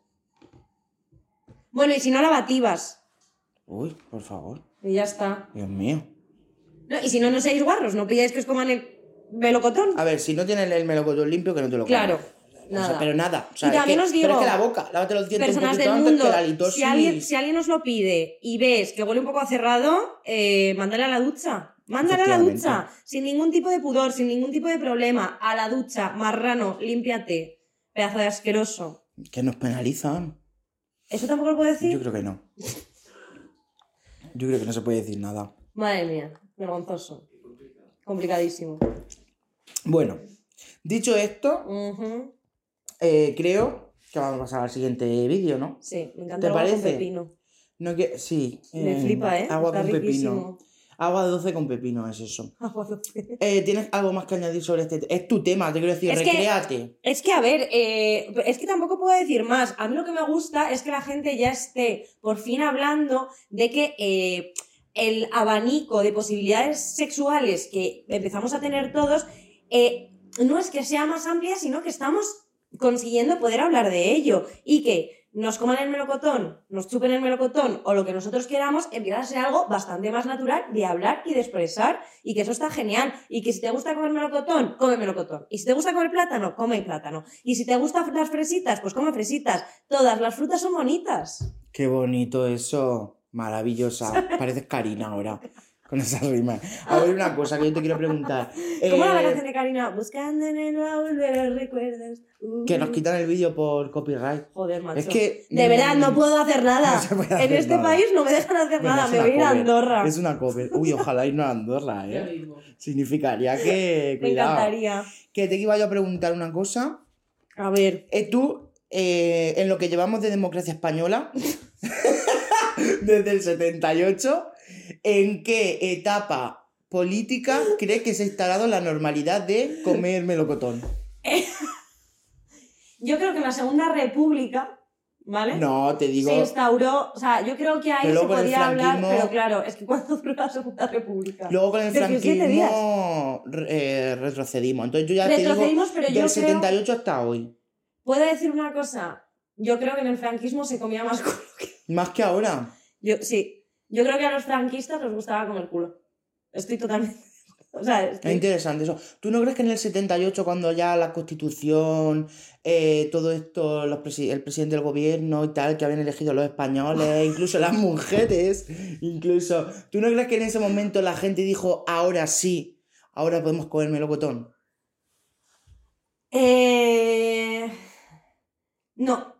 Bueno, y si no lavativas. Uy, por favor. Y ya está. Dios mío. No, y si no, no seáis guarros, no pidáis que os coman el melocotón. A ver, si no tienes el melocotón limpio, que no te lo comas. Claro, O sea, nada. pero nada. O sea, Y también es que, os digo, pero es que la boca, lávate los dientes un Personas poquito del antes mundo, que la litosis. si alguien, si alguien os lo pide y ves que huele un poco a cerrado, eh, mándale a la ducha. Mándale a la ducha, sin ningún tipo de pudor, sin ningún tipo de problema. A la ducha, marrano, límpiate. Pedazo de asqueroso. Que nos penalizan. ¿Eso tampoco lo puedo decir? Yo creo que no. <laughs> Yo creo que no se puede decir nada. Madre mía, vergonzoso. Complicadísimo. Bueno, dicho esto, eh, creo que vamos a pasar al siguiente vídeo, ¿no? Sí, me encanta ¿Te el agua con parece? pepino. No que, sí. Me flipa, ¿eh? Agua Está con riquísimo. pepino. Agua dulce con pepino es eso. <laughs> Agua dulce. Eh, ¿Tienes algo más que añadir sobre este? te- Es tu tema, te quiero decir, Es que- recréate. Es que, a ver, eh, es que tampoco puedo decir más. A mí lo que me gusta es que la gente ya esté por fin hablando de que eh, el abanico de posibilidades sexuales que empezamos a tener todos eh, no es que sea más amplia, sino que estamos consiguiendo poder hablar de ello y que nos coman el melocotón, nos chupen el melocotón o lo que nosotros queramos, empieza a ser algo bastante más natural de hablar y de expresar y que eso está genial y que si te gusta comer melocotón, come melocotón y si te gusta comer plátano, come plátano y si te gustan las fresitas, pues come fresitas. Todas las frutas son bonitas. Qué bonito eso. Maravillosa. <laughs> Pareces Karina ahora. Con esa rima. A ver, una cosa que yo te quiero preguntar. ¿Cómo era la Eh, canción de Karina? Buscando en el baúl de los recuerdos. Uh. Que nos quitan el vídeo por copyright. Joder, macho. Es que. De verdad, no puedo hacer <laughs> nada. No se puede en este nada. país no me dejan hacer nada. Me voy a ir a. Andorra. Es una cover. Uy, ojalá irnos a Andorra, <laughs> ¿eh? Significaría que. <laughs> Me encantaría. Que te iba yo a preguntar una cosa. A ver. Eh, tú, eh, en lo que llevamos de democracia española, desde el 78, ¿en qué etapa política crees que se ha instalado la normalidad de comer melocotón? <laughs> Yo creo que en la Segunda República, ¿vale? No, te digo. Se instauró, o sea, yo creo que ahí se podía hablar, pero claro, es que ¿cuánto <laughs> duró la Segunda República? Luego con el 17 días. franquismo eh, retrocedimos. Entonces yo ya te digo, Retrocedimos, pero yo del creo- 78 hasta hoy. ¿Puedo decir una cosa? Yo creo que en el franquismo se comía más <laughs> culo que... Más que ahora. Yo, sí, yo creo que a los franquistas les gustaba comer culo. Estoy totalmente... O sea, Es interesante eso. ¿Tú no crees que en el 78, cuando ya la constitución, eh, todo esto, los presi- el presidente del gobierno y tal, que habían elegido los españoles, <laughs> incluso las mujeres, incluso, ¿tú no crees que en ese momento la gente dijo, ahora sí, ahora podemos comer melocotón? Eh... No.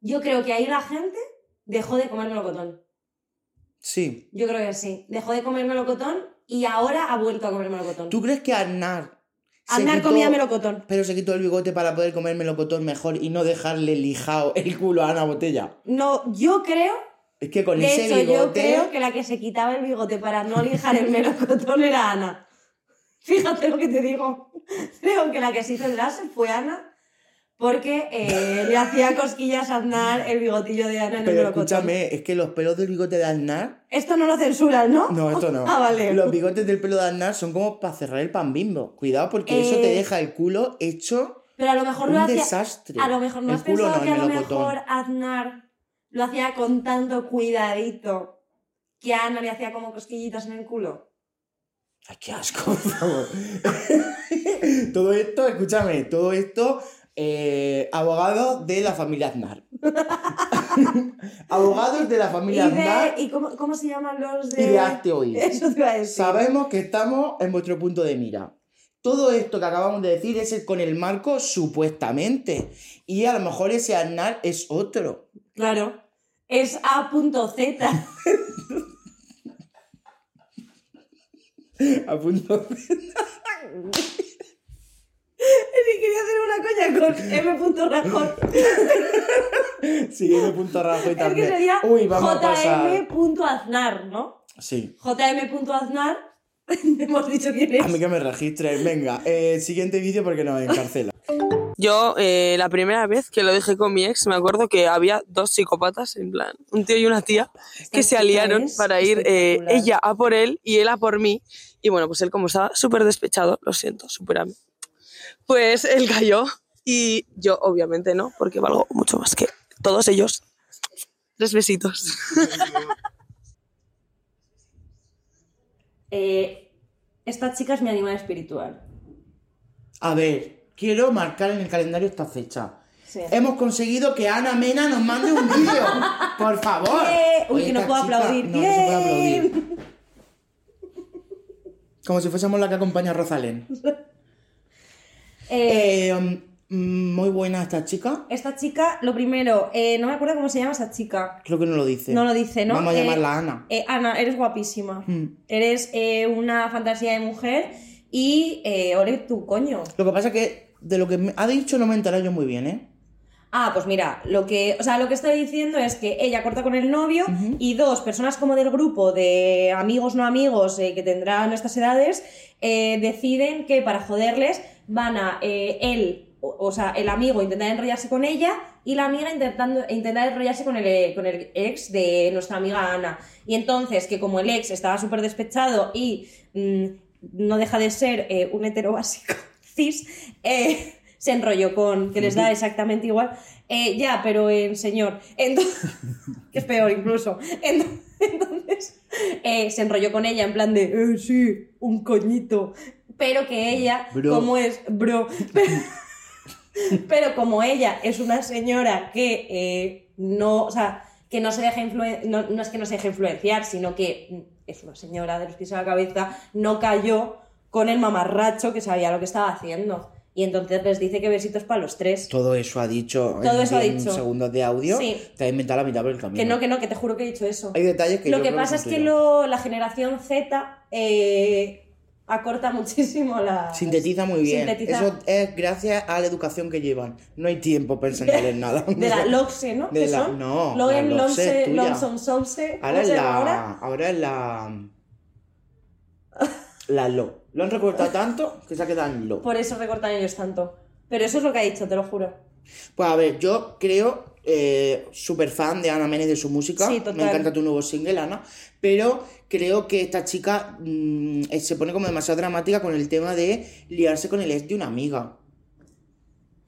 Yo creo que ahí la gente dejó de comer melocotón. Sí. Yo creo que sí. Dejó de comer melocotón y ahora ha vuelto a comer melocotón. ¿Tú crees que Aznar... Aznar quitó- comía melocotón. Pero se quitó el bigote para poder comer melocotón mejor y no dejarle lijado el culo a Ana Botella. No, yo creo, Es que con de ese hecho, yo bigote... creo que la que se quitaba el bigote para no lijar el <laughs> melocotón era Ana. Fíjate lo que te digo. Creo que la que se hizo el láser fue Ana. Porque eh, le hacía cosquillas a Aznar el bigotillo de Ana en el Pero escúchame, es que los pelos del bigote de Aznar... Esto no lo censuran, ¿no? No, esto no. <laughs> Ah, vale. Los bigotes del pelo de Aznar son como para cerrar el pan bimbo. Cuidado porque eso te Eh, deja el culo hecho Pero a lo mejor un lo hacía. desastre. A lo mejor no el has culo pensado no, que a lo mejor Aznar lo hacía con tanto cuidadito que a Ana le hacía como cosquillitas en el culo. Ay, qué asco, por favor. <laughs> todo esto, escúchame, todo esto, eh, <laughs> abogados de la familia Aznar. abogados de la ¿Y, familia Aznar de, ¿y cómo, cómo se llaman los de.? y de Hazte Oír. <laughs> Eso te iba a decir. Sabemos que estamos en vuestro punto de mira. Todo esto que acabamos de decir es el con el marco supuestamente. Y a lo mejor ese Aznar es otro. Claro. Es A.Z. A <laughs> Sí, quería hacer una coña con <laughs> M. Rajón. Sí, M. Rajoy Es que también. sería Uy, vamos a pasar. JM. Aznar, ¿no? Sí. JM. Aznar. <laughs> Hemos dicho quién es. A mí que me registren. Venga, eh, siguiente vídeo porque nos encarcela. Yo, eh, la primera vez que lo dejé con mi ex, me acuerdo que había dos psicópatas, en plan, un tío y una tía, que se aliaron es para ir eh, ella a por él y él a por mí. Y bueno, pues él como estaba súper despechado, lo siento, supérame. Pues él cayó y yo obviamente no, porque valgo mucho más que todos ellos. Tres besitos. <laughs> Eh, esta chica es mi animal espiritual. A ver, quiero marcar en el calendario esta fecha. Sí. Hemos conseguido que Ana Mena nos mande un vídeo. Por favor. Uy, Oye, que no puedo chica- aplaudir. No, no se puede aplaudir. Como si fuésemos la que acompaña a Rosalén. <laughs> Eh, Eh, mm, muy buena esta chica. esta chica, lo primero, eh, no me acuerdo cómo se llama esa chica. Creo que no lo dice. No lo dice, ¿no? Vamos a llamarla Ana. Ana, eres guapísima. Mm. Eres una fantasía de mujer y ole tu coño. Lo que pasa es que de lo que ha dicho no me enteré yo muy bien, ¿eh? Ah, pues mira, lo que, o sea, lo que estoy diciendo es que ella corta con el novio y dos personas como del grupo de amigos no amigos eh, que tendrán estas edades eh, deciden que para joderles van a eh, él, o, o sea, el amigo intentar enrollarse con ella y la amiga intentando intentar enrollarse con el, eh, con el ex de nuestra amiga Ana. Y entonces que como el ex estaba súper despechado y mm, no deja de ser eh, un hetero básico <laughs> cis, eh, se enrolló con, que les da exactamente igual, eh, ya, pero en señor, entonces, <laughs> que es peor incluso, Ent- <laughs> entonces se enrolló con ella en plan de, sí, un coñito, pero que ella, Bro. como es, bro, pero, <laughs> pero como ella es una señora que eh, no, o sea, que no se deja influenciar, no, no es que no se deje influenciar, sino que es una señora de los pies a la cabeza, no cayó con el mamarracho que sabía lo que estaba haciendo. Y entonces les dice que besitos para los tres. Todo eso ha dicho Todo en eso ha 10 dicho. segundos de audio. Sí. Te has inventado la mitad por el camino. Que no, que no, que te juro que he dicho eso. Hay detalles que Lo yo que creo pasa es que lo- la generación Z eh, acorta <laughs> muchísimo la... Sintetiza muy bien. Sintetiza. Eso es gracias a la educación que llevan. No hay tiempo para enseñarles <laughs> nada. De la <laughs> LOXE, ¿no? De ¿Qué la- no, Logan, la LOXE. ¿cómo Ahora es la. ahora? Ahora es la. La lo. Lo han recortado tanto que se ha quedado en lo. Por eso recortan ellos tanto. Pero eso es lo que ha dicho, te lo juro. Pues a ver, yo creo, eh, súper fan de Ana Menes de su música. Sí, total. Me encanta tu nuevo single, Ana. Pero creo que esta chica mm, eh, se pone como demasiado dramática con el tema de liarse con el ex de una amiga.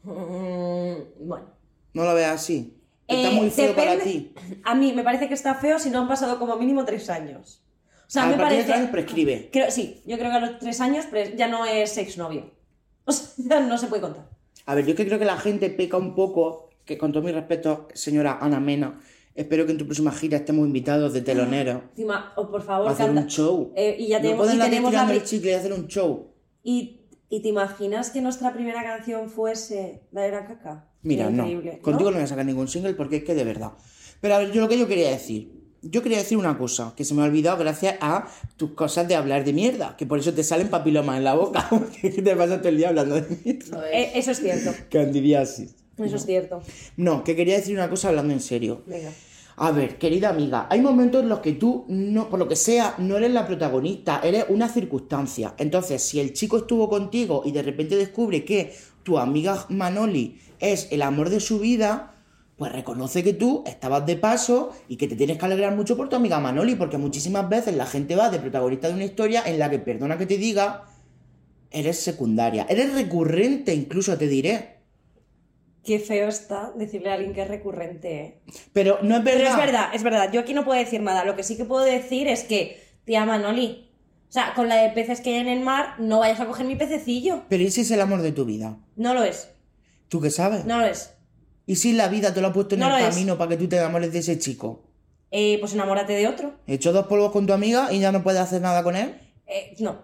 Mm, bueno. ¿No lo veas así? Está Eh, muy feo para ti. A mí me parece que está feo si no han pasado como mínimo tres años. O sea, a me de parece... tres años prescribe. Creo, sí, yo creo que a los tres años ya no es exnovio. <laughs> O sea, no se puede contar. A ver, yo que creo que la gente peca un poco, que con todo mi respeto, señora Ana Mena, espero que en tu próxima gira estemos invitados de telonero <gasps> Encima, o por a favor, hacer canta. un show. Eh, y ya no tenemos, pueden y la tenemos la el chicle y hacer un show. y, y te imaginas que nuestra primera canción fuese La era caca. Mira, no. Contigo no voy a sacar ningún single porque es que de verdad. Pero a ver, yo lo que yo quería decir. yo quería decir una cosa que se me ha olvidado gracias a tus cosas de hablar de mierda, que por eso te salen papilomas en la boca. <laughs> ¿Qué te pasa todo el día hablando de mierda? Lo es. Eh, eso es cierto. Candidiasis. Eso es cierto. No, que quería decir una cosa hablando en serio. Venga. A ver, querida amiga, hay momentos en los que tú, no, por lo que sea, no eres la protagonista, eres una circunstancia. Entonces, si el chico estuvo contigo y de repente descubre que tu amiga Manoli es el amor de su vida, pues reconoce que tú estabas de paso y que te tienes que alegrar mucho por tu amiga Manoli, porque muchísimas veces la gente va de protagonista de una historia en la que, perdona que te diga, eres secundaria, eres recurrente incluso, te diré. Qué feo está decirle a alguien que es recurrente. ¿eh? Pero no es verdad. Pero es verdad, es verdad. Yo aquí no puedo decir nada. Lo que sí que puedo decir es que, tía Manoli, o sea, con la de peces que hay en el mar, no vayas a coger mi pececillo. Pero ese es el amor de tu vida. No lo es. ¿Tú qué sabes? No lo es. ¿Y si la vida te lo ha puesto en No el lo es. camino para que tú te enamores de ese chico? Eh, pues enamórate de otro. ¿He hecho dos polvos con tu amiga y ya no puedes hacer nada con él? Eh, no.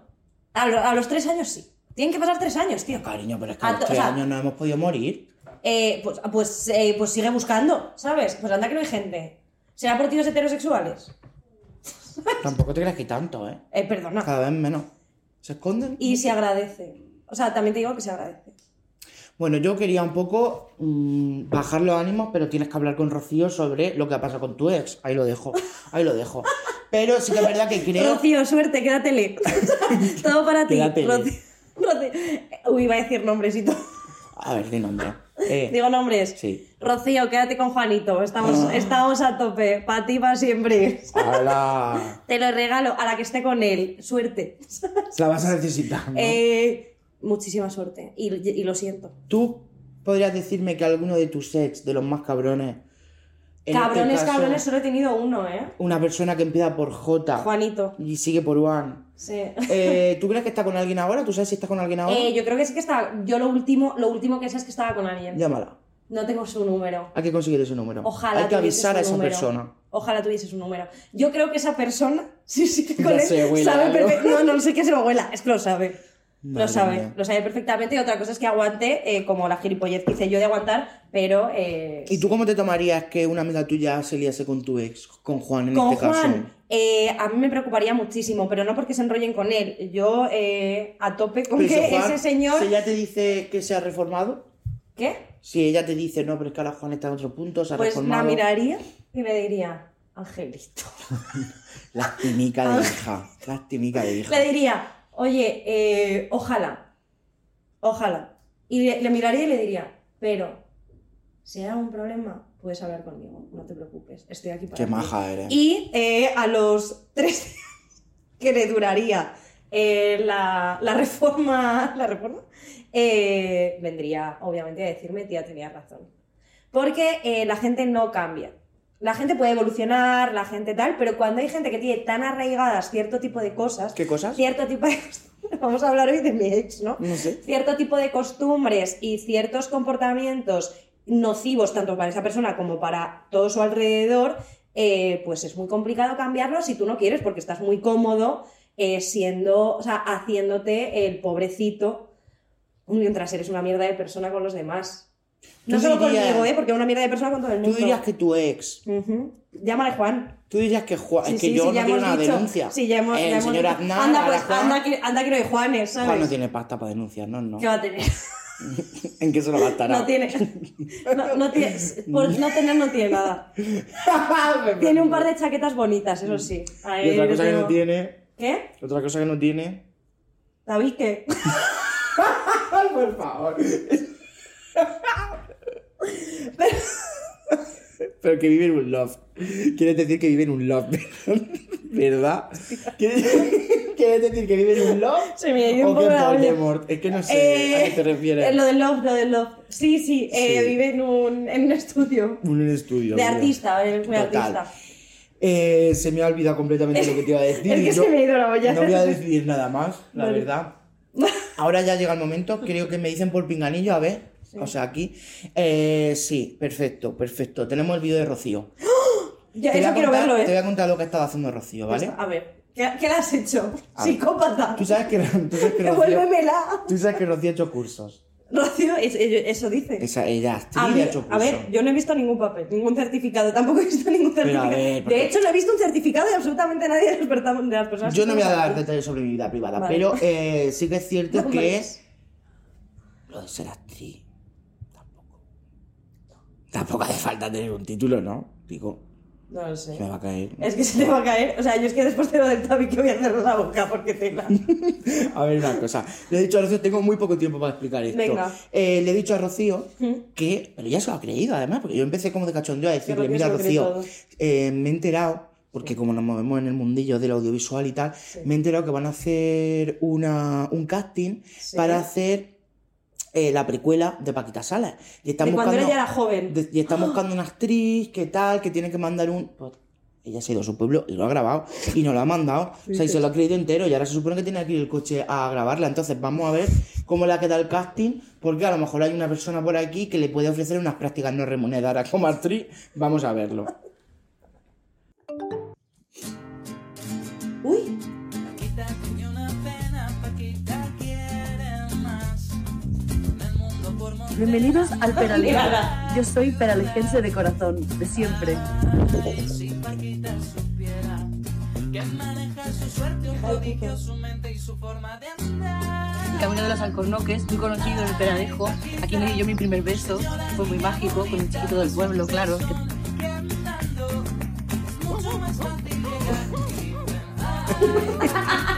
A, lo- a los tres años sí. Tienen que pasar tres años, tío. Cariño, pero es que A a los tres o sea- años no hemos podido morir. Eh, pues, pues, eh, pues sigue buscando, ¿sabes? Pues anda que no hay gente. ¿Será por tíos heterosexuales? <laughs> Tampoco te creas que tanto, ¿eh? Eh, perdona. Cada vez menos. ¿Se esconden? Y se agradece. O sea, también te digo que se agradece. Bueno, yo quería un poco mm, bajar los ánimos, pero tienes que hablar con Rocío sobre lo que ha pasado con tu ex. Ahí lo dejo, ahí lo dejo. Pero sí que es verdad que <laughs> creo... Rocío, suerte, quédatele. <laughs> todo para ti. Quédatele. Rocío, Rocío. Uy, iba a decir nombres y todo. A ver, di nombre. Eh, Digo nombres. Sí. Rocío, quédate con Juanito. Estamos, estamos a tope. Para ti, para siempre. ¡Hala! Te lo regalo a la que esté con él. Suerte. La vas a necesitar, ¿no? Eh, muchísima suerte. Y, y lo siento. ¿Tú podrías decirme que alguno de tus ex, de los más cabrones... este cabrones, caso, cabrones, solo he tenido uno, ¿eh? Una persona que empieza por J Juanito. y sigue por Juan. Sí. Eh, ¿Tú crees que está con alguien ahora? ¿Tú sabes si está con alguien ahora? Eh, yo creo que sí que estaba. Yo lo último, lo último que sé es que estaba con alguien. Llámala. No tengo su número. Hay que conseguir ese número. Ojalá Hay que avisar a esa número. persona. Ojalá tuviese su número. Yo creo que esa persona, <laughs> sí, sí, que con Ya él, sé, abuela, sabe ¿no? No, sé se lo abuela, es que lo sabe. Madre lo sabe, mía. lo sabe perfectamente. Y otra cosa es que aguante, eh, como la gilipollez que hice yo de aguantar, pero. eh, ¿Y tú cómo te tomarías que una amiga tuya se liase con tu ex, con Juan en Con este caso? Juan, eh, a mí me preocuparía muchísimo, pero no porque se enrollen con él. Yo eh, a tope con Pero que Juan- ese señor. Si ella te dice que se ha reformado, ¿Qué? si ella te dice, no, pero es que ahora Juan está en otro punto, se ha Pues la reformado. miraría y le diría, Angelito. <laughs> Lastimica de hija. Lastimica de hija. Le diría, oye, eh, ojalá, ojalá. Y le, le miraría y le diría, pero si hay algún problema, puedes hablar conmigo, no te preocupes, estoy aquí para Qué ti". maja eres. Y eh, a los tres días <laughs> que le duraría eh, la, la reforma, la reforma vendría obviamente a decirme, tía, tenías razón. Porque la gente no cambia. La gente puede evolucionar, la gente tal, pero cuando hay gente que tiene tan arraigadas cierto tipo de cosas, ¿Qué cosas? cierto tipo de costumbres, <laughs> vamos a hablar hoy de mi ex, ¿no? No sé. Cierto tipo de costumbres y ciertos comportamientos nocivos tanto para esa persona como para todo su alrededor, eh, pues es muy complicado cambiarlo si tú no quieres, porque estás muy cómodo eh, siendo, o sea, haciéndote el pobrecito mientras eres una mierda de persona con los demás. No Tú solo conmigo, ¿eh? Porque una mierda de persona con todo el Tú mundo. dirías que tu ex, Ujú. Llámale Juan. tú dirías que Juan, Sí, es que sí, yo sí, no ya hemos una dicho. denuncia. Sí, ya hemos, El ya hemos señor dicho. Aznar, anda, pues, Juan, anda, que, anda que no hay Juanes, ¿sabes? Juan no tiene pasta para denunciar, no, no. ¿Qué va a tener? <laughs> ¿En qué se lo gastará? No tiene. No, no tiene por no tener, no tiene nada. <laughs> Tiene un par de chaquetas bonitas, eso sí. Ahí Y otra cosa que tengo- no tiene, ¿Qué? otra cosa que no tiene. David, ¿qué? <laughs> Por favor. Pero que vive en un loft. Quieres decir que vive en un loft, <laughs> ¿verdad? ¿Quieres quieres decir que vive en un loft? Se me ha ido un ¿O que poco la olla. Es que no sé a qué te refieres. eh, Lo del love, lo del love. Sí, sí, eh, Sí. vive en un, en un estudio. Un estudio. De mira. artista, es muy Total. artista. Eh, se me ha olvidado completamente lo que te iba a <laughs> decir. Es que y se me ha ido la olla. No voy a decidir nada más, la Vale. verdad. <laughs> Ahora ya llega el momento, creo que me dicen por pinganillo, a ver. O sea, aquí. Eh, sí, perfecto, perfecto. Tenemos el vídeo de Rocío. <gasps> Ya, Te eso quiero contar, verlo, te voy ¿eh? a contar lo que estaba haciendo Rocío, ¿vale? A ver, ¿qué, qué le has hecho? A. Psicópata. Tú sabes que, <laughs> tú sabes que Rocío, Devuélvemela. tú sabes que Rocío ha hecho cursos. Rocío, es- es- eso dice. Esa, ella A, mí- ha hecho a ver, yo no he visto ningún papel, ningún certificado, tampoco he visto ningún certificado. ver, de hecho, no he visto un certificado de absolutamente nadie de las personas. De las personas Yo no voy a dar detalles sobre mi vida privada, Vale. pero eh, sí que es cierto No, que es lo de ser actriz. Tampoco. Hace falta tener un título, ¿no? Digo, No lo sé. se me va a caer. Es que se te va a caer. O sea, yo es que después de lo del tabique voy a cerrar la boca porque te la... <laughs> A ver, una cosa. Le he dicho a Rocío, tengo muy poco tiempo para explicar esto. Venga. Eh, le he dicho a Rocío que. Pero ya se lo ha creído, además, porque yo empecé como de cachondeo a decirle: Mira, Rocío, eh, me he enterado. Porque como nos movemos en el mundillo del audiovisual y tal, me he enterado que van a hacer una, un casting Sí. para hacer eh, la precuela de Paquita Salas. Y están De cuando buscando, ella era joven. de- y están <gasps> buscando una actriz que tal, que tiene que mandar un... Pues, ella se ha ido a su pueblo y lo ha grabado y nos lo ha mandado. O sea, y se lo ha creído entero y ahora se supone que tiene que ir el coche a grabarla. Entonces vamos a ver cómo le ha quedado el casting, porque a lo mejor hay una persona por aquí que le puede ofrecer unas prácticas no remuneradas como actriz. Vamos a verlo. Uy, Bienvenidos al Peralejo. Mirada. Yo soy peralejense de corazón, de siempre. El camino de los alcornoques, muy conocido en el Peralejo. Aquí me di yo mi primer beso. Fue muy mágico, con un chiquito del pueblo, claro. <laughs>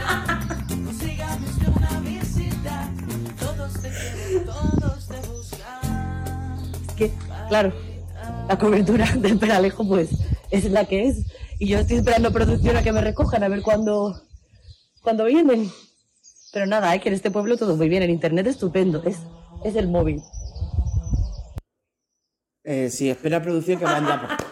claro, la cobertura <laughs> del Peralejo, pues, es la que es. Y yo estoy esperando producción a que me recojan, a ver cuándo, cuándo vienen. Pero nada, es que en este pueblo todo muy bien, en internet estupendo, es, es el móvil. Eh, sí, espera producción que vaya por...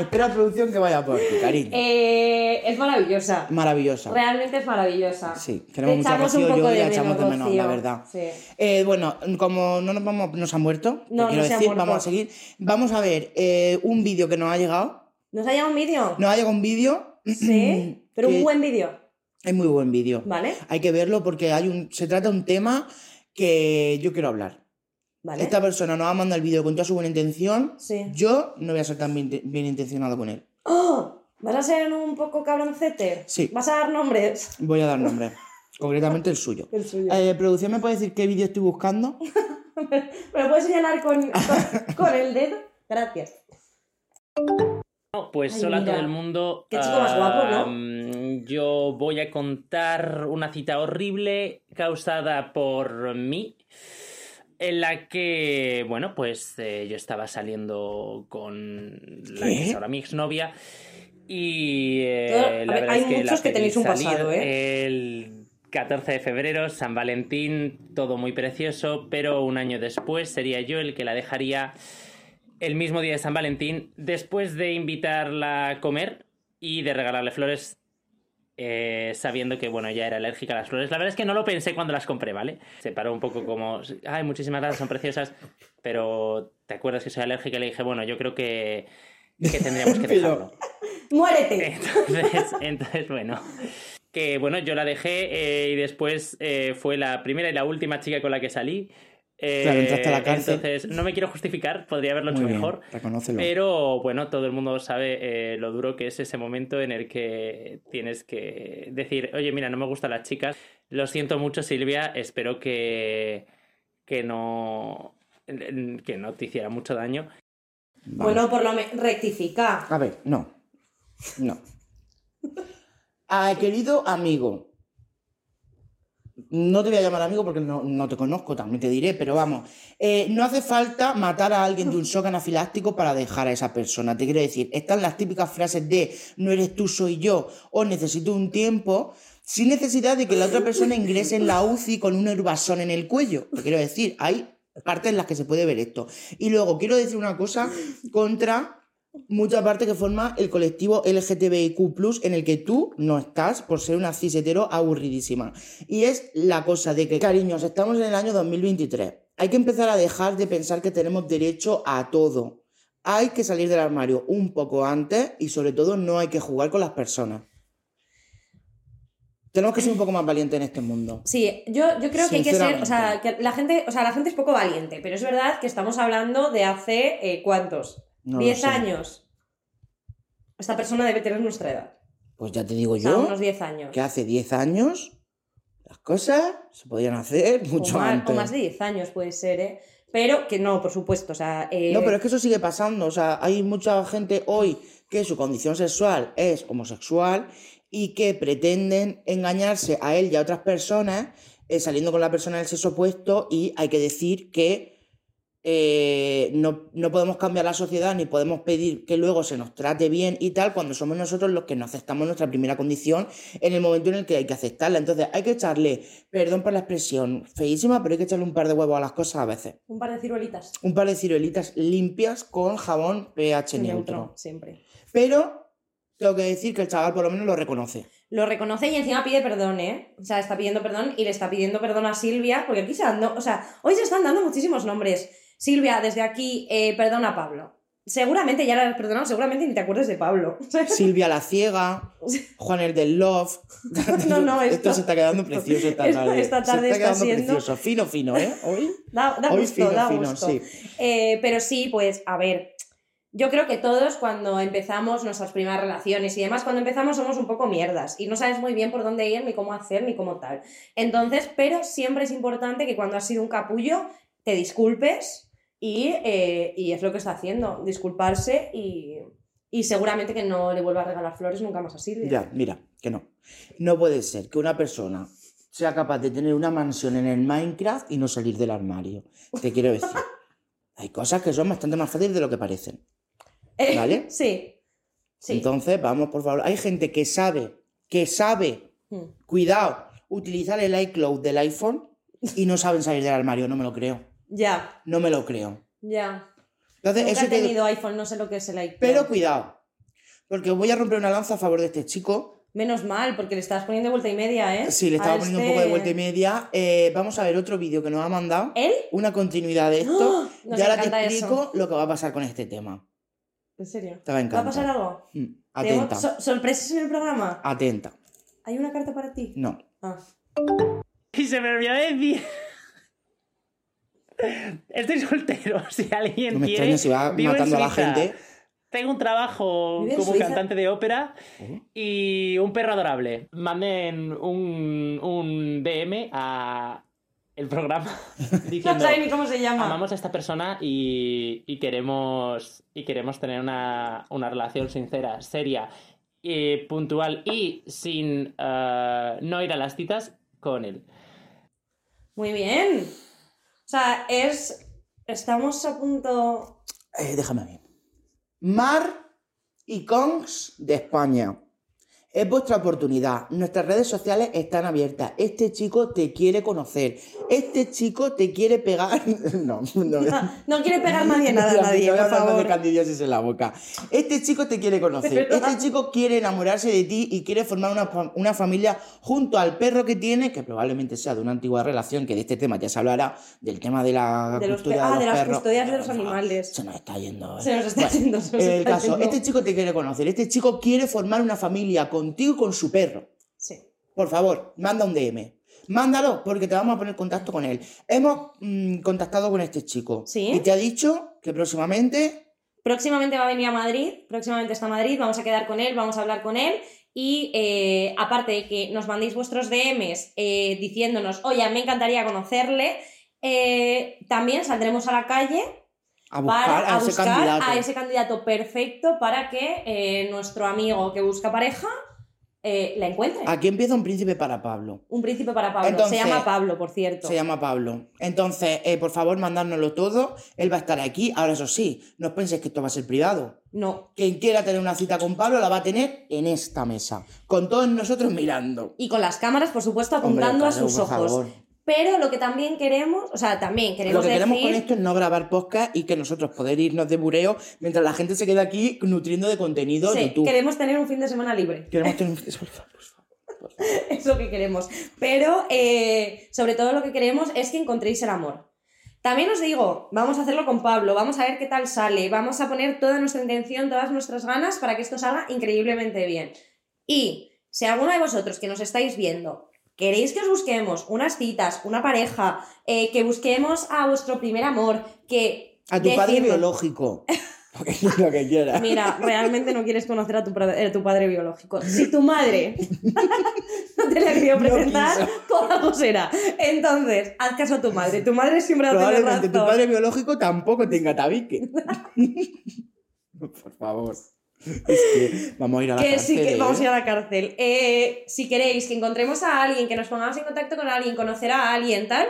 espera producción que vaya por ti, cariño. eh, es maravillosa. Maravillosa. Realmente es maravillosa. Sí, Te queremos mucho a echamos un Rocío, yo de la echamos de menos, la verdad. Sí. Eh, bueno, como no nos vamos, nos ha muerto, No, quiero ha decir, muerto. vamos a seguir. Vamos a ver eh, un vídeo que nos ha llegado. ¿Nos ha llegado un vídeo? Nos ha llegado un vídeo. Sí, <clears throat> pero un buen vídeo. Es muy buen vídeo. ¿Vale? Hay que verlo porque hay un, se trata de un tema que yo quiero hablar. ¿Vale? Esta persona nos ha mandado el vídeo con toda su buena intención. Sí. Yo no voy a ser tan bien, bien intencionado con él. ¡Oh! ¿Vas a ser un poco cabroncete? Sí. ¿Vas a dar nombres? Voy a dar nombre. <laughs> concretamente el suyo. El suyo. Eh, ¿Producción me puede decir qué vídeo estoy buscando? <laughs> ¿Me lo puedes señalar con, con, <laughs> con el dedo? Gracias. Pues Ay, hola a todo el mundo. Qué chico más guapo, ¿no? Yo voy a contar una cita horrible causada por mí, en la que, bueno, pues eh, yo estaba saliendo con la que ahora mi exnovia y eh, Todo- a la ver, verdad hay es que muchos la que tenéis un salir pasado, ¿eh? El 14 de febrero, San Valentín, todo muy precioso, pero un año después sería yo el que la dejaría el mismo día de San Valentín, después de invitarla a comer y de regalarle flores, eh, sabiendo que, bueno, ya era alérgica a las flores. La verdad es que no lo pensé cuando las compré, ¿vale? Se paró un poco como, ay, muchísimas gracias, son preciosas, pero ¿te acuerdas que soy alérgica? Y le dije, bueno, yo creo que, que tendríamos que <laughs> dejarlo. ¡Muérete! Entonces, <laughs> entonces, bueno. Que bueno, yo la dejé eh, y después eh, fue la primera y la última chica con la que salí. Eh, Claro, entraste a la cárcel. Entonces, no me quiero justificar, podría haberlo Muy hecho bien, mejor. reconócelo. Pero bueno, todo el mundo sabe eh, lo duro que es ese momento en el que tienes que decir, oye, mira, no me gustan las chicas. Lo siento mucho, Silvia. Espero que, que no que no te hiciera mucho daño. Vale. Bueno, por lo menos rectifica. A ver, no. No. <laughs> Ah, querido amigo. No te voy a llamar amigo porque no, no te conozco, también te diré, pero vamos. eh, no hace falta matar a alguien de un shock anafiláctico para dejar a esa persona. Te quiero decir, están las típicas frases de no eres tú, soy yo, o necesito un tiempo, sin necesidad de que la otra persona ingrese en la UCI con un herbasón en el cuello. Te quiero decir, hay partes en las que se puede ver esto. Y luego quiero decir una cosa contra mucha parte que forma el colectivo LGTBIQ+, en el que tú no estás por ser una cis hetero aburridísima. Y es la cosa de que, cariños, estamos en el año 2023. Hay que empezar a dejar de pensar que tenemos derecho a todo. Hay que salir del armario un poco antes y sobre todo no hay que jugar con las personas. Tenemos que ser un poco más valientes en este mundo. Sí, yo, yo creo que hay que ser, o sea, que la gente, o sea, la gente es poco valiente, pero es verdad que estamos hablando de hace, eh, ¿cuántos? No lo ¿10 sé. años? Esta persona debe tener nuestra edad. Pues ya te digo O sea, yo unos 10 años. que hace 10 años las cosas se podían hacer mucho o, más, antes. o más de 10 años puede ser, ¿eh? Pero que no, por supuesto, o sea... eh, No, pero es que eso sigue pasando. O sea, hay mucha gente hoy que su condición sexual es homosexual y que pretenden engañarse a él y a otras personas eh, saliendo con la persona del sexo opuesto y hay que decir que eh, no, no podemos cambiar la sociedad ni podemos pedir que luego se nos trate bien y tal cuando somos nosotros los que no aceptamos nuestra primera condición en el momento en el que hay que aceptarla. Entonces hay que echarle, perdón por la expresión feísima, pero hay que echarle un par de huevos a las cosas a veces Un par de ciruelitas. un par de ciruelitas limpias con jabón pH neutro. siempre. Pero tengo que decir que el chaval por lo menos lo reconoce. Lo reconoce y encima pide perdón, ¿eh? O sea, está pidiendo perdón y le está pidiendo perdón a Silvia, porque aquí se han dado, o sea, hoy se están dando muchísimos nombres. Silvia, desde aquí, eh, perdona a Pablo. Seguramente ya la has perdonado, seguramente ni te acuerdes de Pablo. <laughs> Silvia la ciega, Juan el del Love. <laughs> No, no, esto, esto- se está quedando precioso esta <laughs> tarde. esta tarde se está está quedando siendo- precioso. Fino, fino, ¿eh? Hoy. Da, da Hoy gusto, fino, da fino, gusto. sí. Eh, pero sí, pues, a ver, yo creo que todos cuando empezamos nuestras primeras relaciones y demás, cuando empezamos somos un poco mierdas y no sabes muy bien por dónde ir, ni cómo hacer, ni cómo tal. Entonces, pero siempre es importante que cuando has sido un capullo, te disculpes y, eh, y es lo que está haciendo, disculparse y, y seguramente que no le vuelva a regalar flores nunca más a Silvia. Ya, mira, que no. No puede ser que una persona sea capaz de tener una mansión en el Minecraft y no salir del armario. Te quiero decir. <laughs> Hay cosas que son bastante más fáciles de lo que parecen. Eh, ¿Vale? <laughs> sí. Sí. Entonces, vamos, por favor. Hay gente que sabe, que sabe, Mm. cuidado, utilizar el iCloud del iPhone y no saben salir del armario. No me lo creo. Ya, No me lo creo. ya. Entonces, Nunca eso he te- tenido iPhone, no sé lo que es el iPhone. Pero cuidado. Porque os voy a romper una lanza a favor de este chico. Menos mal, porque le estás poniendo vuelta y media, ¿eh? Sí, le estaba A poniendo un este- poco de vuelta y media. Eh, vamos a ver otro vídeo que nos ha mandado. ¿Él? Una continuidad de esto. Nos y ahora te explico eso. lo que va a pasar con este tema. ¿En serio? Te va a ¿Va a encantar. pasar algo? Mm, ¿Tenemos Atenta. so- ¿Sorpresas en el programa? Atenta. ¿Hay una carta para ti? No. Ah. Y se me olvidó decir. <laughs> Estoy soltero, <laughs> si alguien No me quiere. extraña si va vivo en matando a la gente. Tengo un trabajo ¿Vive en como Suiza? cantante de ópera y un perro adorable. Manden un, un DM a el programa No <laughs> diciendo sabe ni cómo se llama. amamos a esta persona y, y queremos y queremos tener una, una relación sincera, seria, y puntual y sin eh, no ir a las citas con él. Muy bien. O sea, es... Estamos a punto... Eh, déjame a mí. Mar y Kongs de España. Es vuestra oportunidad. Nuestras redes sociales están abiertas. Este chico te quiere conocer. Este chico te quiere pegar. <laughs> No, no. No quiere pegar nadie nada a <laughs> nadie, estoy por favor. de en la boca. Este chico te quiere conocer. Este chico quiere enamorarse de ti y quiere formar una, una familia junto al perro que tiene, que probablemente sea de una antigua relación, que de este tema ya se hablará, del tema de la De custodia ah, de los de las perros. custodias de los Por favor, animales. Se nos está yendo. ¿eh? Se nos está Bueno, yendo, se nos el está caso, yendo. este chico te quiere conocer. Este chico quiere formar una familia contigo y con su perro. Sí. Por favor, manda un DM. Mándalo, porque te vamos a poner en contacto con él. Hemos mm, contactado con este chico. Sí. Y te ha dicho que próximamente Próximamente va a venir a Madrid, próximamente está a Madrid, vamos a quedar con él, vamos a hablar con él y eh, aparte de que nos mandéis vuestros DMs eh, diciéndonos, oye, me encantaría conocerle, eh, también saldremos a la calle a buscar para a, a ese buscar candidato. a ese candidato perfecto para que nuestro amigo que busca pareja eh, la encuentre. Aquí empieza un príncipe para Pablo. Un príncipe para Pablo. Entonces, Se llama Pablo, por cierto. Se llama Pablo. Entonces, eh, por favor, mandárnoslo todo. Él va a estar aquí. Ahora, eso sí, no os penséis que esto va a ser privado. No. Quien quiera tener una cita con Pablo la va a tener en esta mesa. Con todos nosotros mirando. Y con las cámaras, por supuesto, Hombre, apuntando a sus ojos. favor. Pero lo que también queremos, o sea, también Lo queremos que queremos con esto es no grabar podcast y que nosotros poder irnos de bureo mientras la gente se queda aquí nutriendo de contenido Sí, YouTube. queremos tener un fin de semana libre. Queremos tener un- <laughs> por favor, por favor. es lo que queremos. Pero eh, sobre todo lo que queremos es que encontréis el amor. También os digo, vamos a hacerlo con Pablo, vamos a ver qué tal sale, vamos a poner toda nuestra intención, todas nuestras ganas para que esto salga increíblemente bien. Y si alguno de vosotros que nos estáis viendo queréis que os busquemos unas citas, una pareja, eh, que busquemos a vuestro primer amor, que... A tu padre biológico. <laughs> Lo que, quieras. Mira, realmente no quieres conocer a tu, eh, tu padre biológico. Si tu madre <laughs> no te la ha querido No presentar, quiso. <laughs> por algo será. Entonces, haz caso a tu madre. Tu madre siempre va a tener Probablemente razón. tu padre biológico tampoco tenga tabique. Por favor. <laughs> Es que vamos a ir a la que cárcel. sí, que ¿eh? vamos a ir a la cárcel. Eh, si queréis que encontremos a alguien, que nos pongamos en contacto con alguien, conocer a alguien, tal,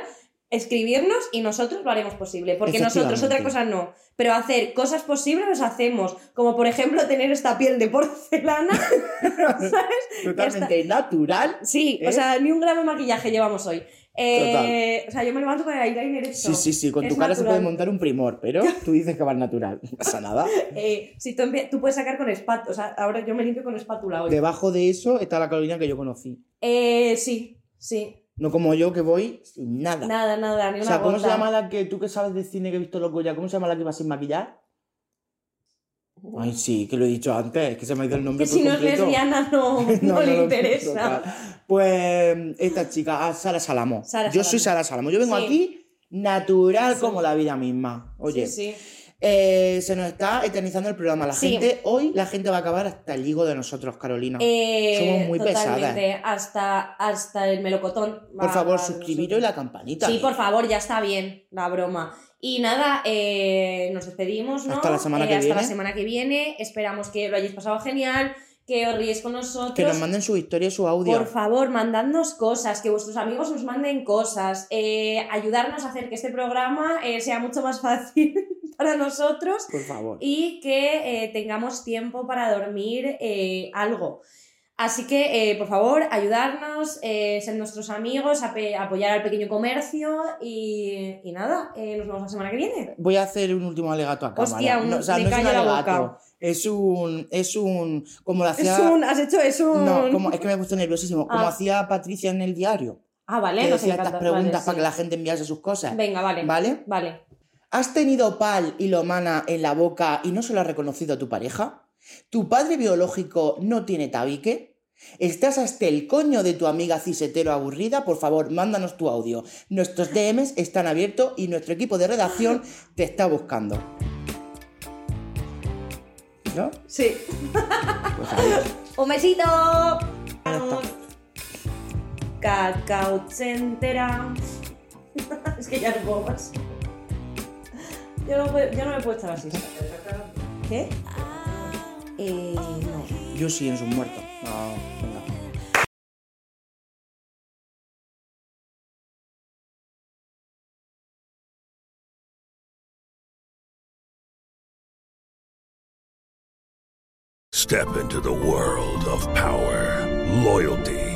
escribirnos y nosotros lo haremos posible. Porque nosotros otra cosa no. Pero hacer cosas posibles las hacemos. Como por ejemplo tener esta piel de porcelana. <laughs> ¿Sabes? <laughs> Totalmente natural. Sí, ¿Eh? o sea, ni un gramo de maquillaje llevamos hoy. Eh, o sea, yo me levanto con el eyeliner hecho. Sí, sí, sí, con Es tu cara se natural. puede montar un primor, pero <laughs> tú dices que va natural. No pasa nada. <laughs> Eh, si tú, tú puedes sacar con espátula. O sea, ahora yo me limpio con espátula hoy. Debajo de eso está la Carolina que yo conocí. Eh, sí, sí. No como yo que voy sin nada. Nada, nada, ni o una sea, ¿cómo se llama la que tú que sabes de cine que he visto los Goya? ¿Cómo se llama la que va sin maquillar? Ay, sí, que lo he dicho antes, que se me ha ido el nombre Que por si no es lesbiana <laughs> no, no, le interesa. Pues esta chica, ah, Sara Salamo. Sara yo soy. Sara Salamo. Yo vengo Sí. aquí natural Sí. como la vida misma. Oye, Sí, sí. eh, se nos está eternizando el programa. La gente, hoy la gente va a acabar hasta el higo de nosotros, Carolina. Eh, Somos muy pesadas. Hasta, hasta el melocotón. Por favor, suscribiros y la campanita. Sí, por favor, ya está bien la broma. Y nada, eh, nos despedimos, ¿no? Hasta la semana Eh, que hasta viene. la semana que viene. Esperamos que lo hayáis pasado genial, que os ríes con nosotros. Que nos manden su historia y su audio. Por favor, mandadnos cosas, que vuestros amigos nos manden cosas, eh, ayudarnos a hacer que este programa sea mucho más <laughs> fácil para nosotros Por favor. y que tengamos tiempo para dormir algo. Así que, eh, por favor, ayudarnos, eh, ser nuestros amigos, apoyar al pequeño comercio y, y nada, eh, nos vemos la semana que viene. Voy a hacer un último alegato a cámara. Hostia, un- no, o sea, me no es un alegato. boca. Es un. Es un. Como lo Es hacía. un, has hecho es un... No, como, es que me he puesto nerviosísimo. Como Ah. hacía Patricia en el diario. Ah, vale, que nos decía estas preguntas Vale, para sí. que la gente enviase sus cosas. Venga, vale. ¿Vale? Vale. ¿Has tenido pal y lomana en la boca y no se lo ha reconocido a tu pareja? ¿Tu padre biológico no tiene tabique? ¿Estás hasta el coño de tu amiga cisetero aburrida? Por favor, mándanos tu audio. Nuestros DMs están abiertos y nuestro equipo de redacción te está buscando. ¿No? Sí. Pues. ¡Un besito! Cacao entera. es que ya no puedo más. Yo no, puedo- yo no me puedo echar así. ¿Qué? Eh, no. Yo sí, en sus muertos. No, venga. Step into the world of power, loyalty,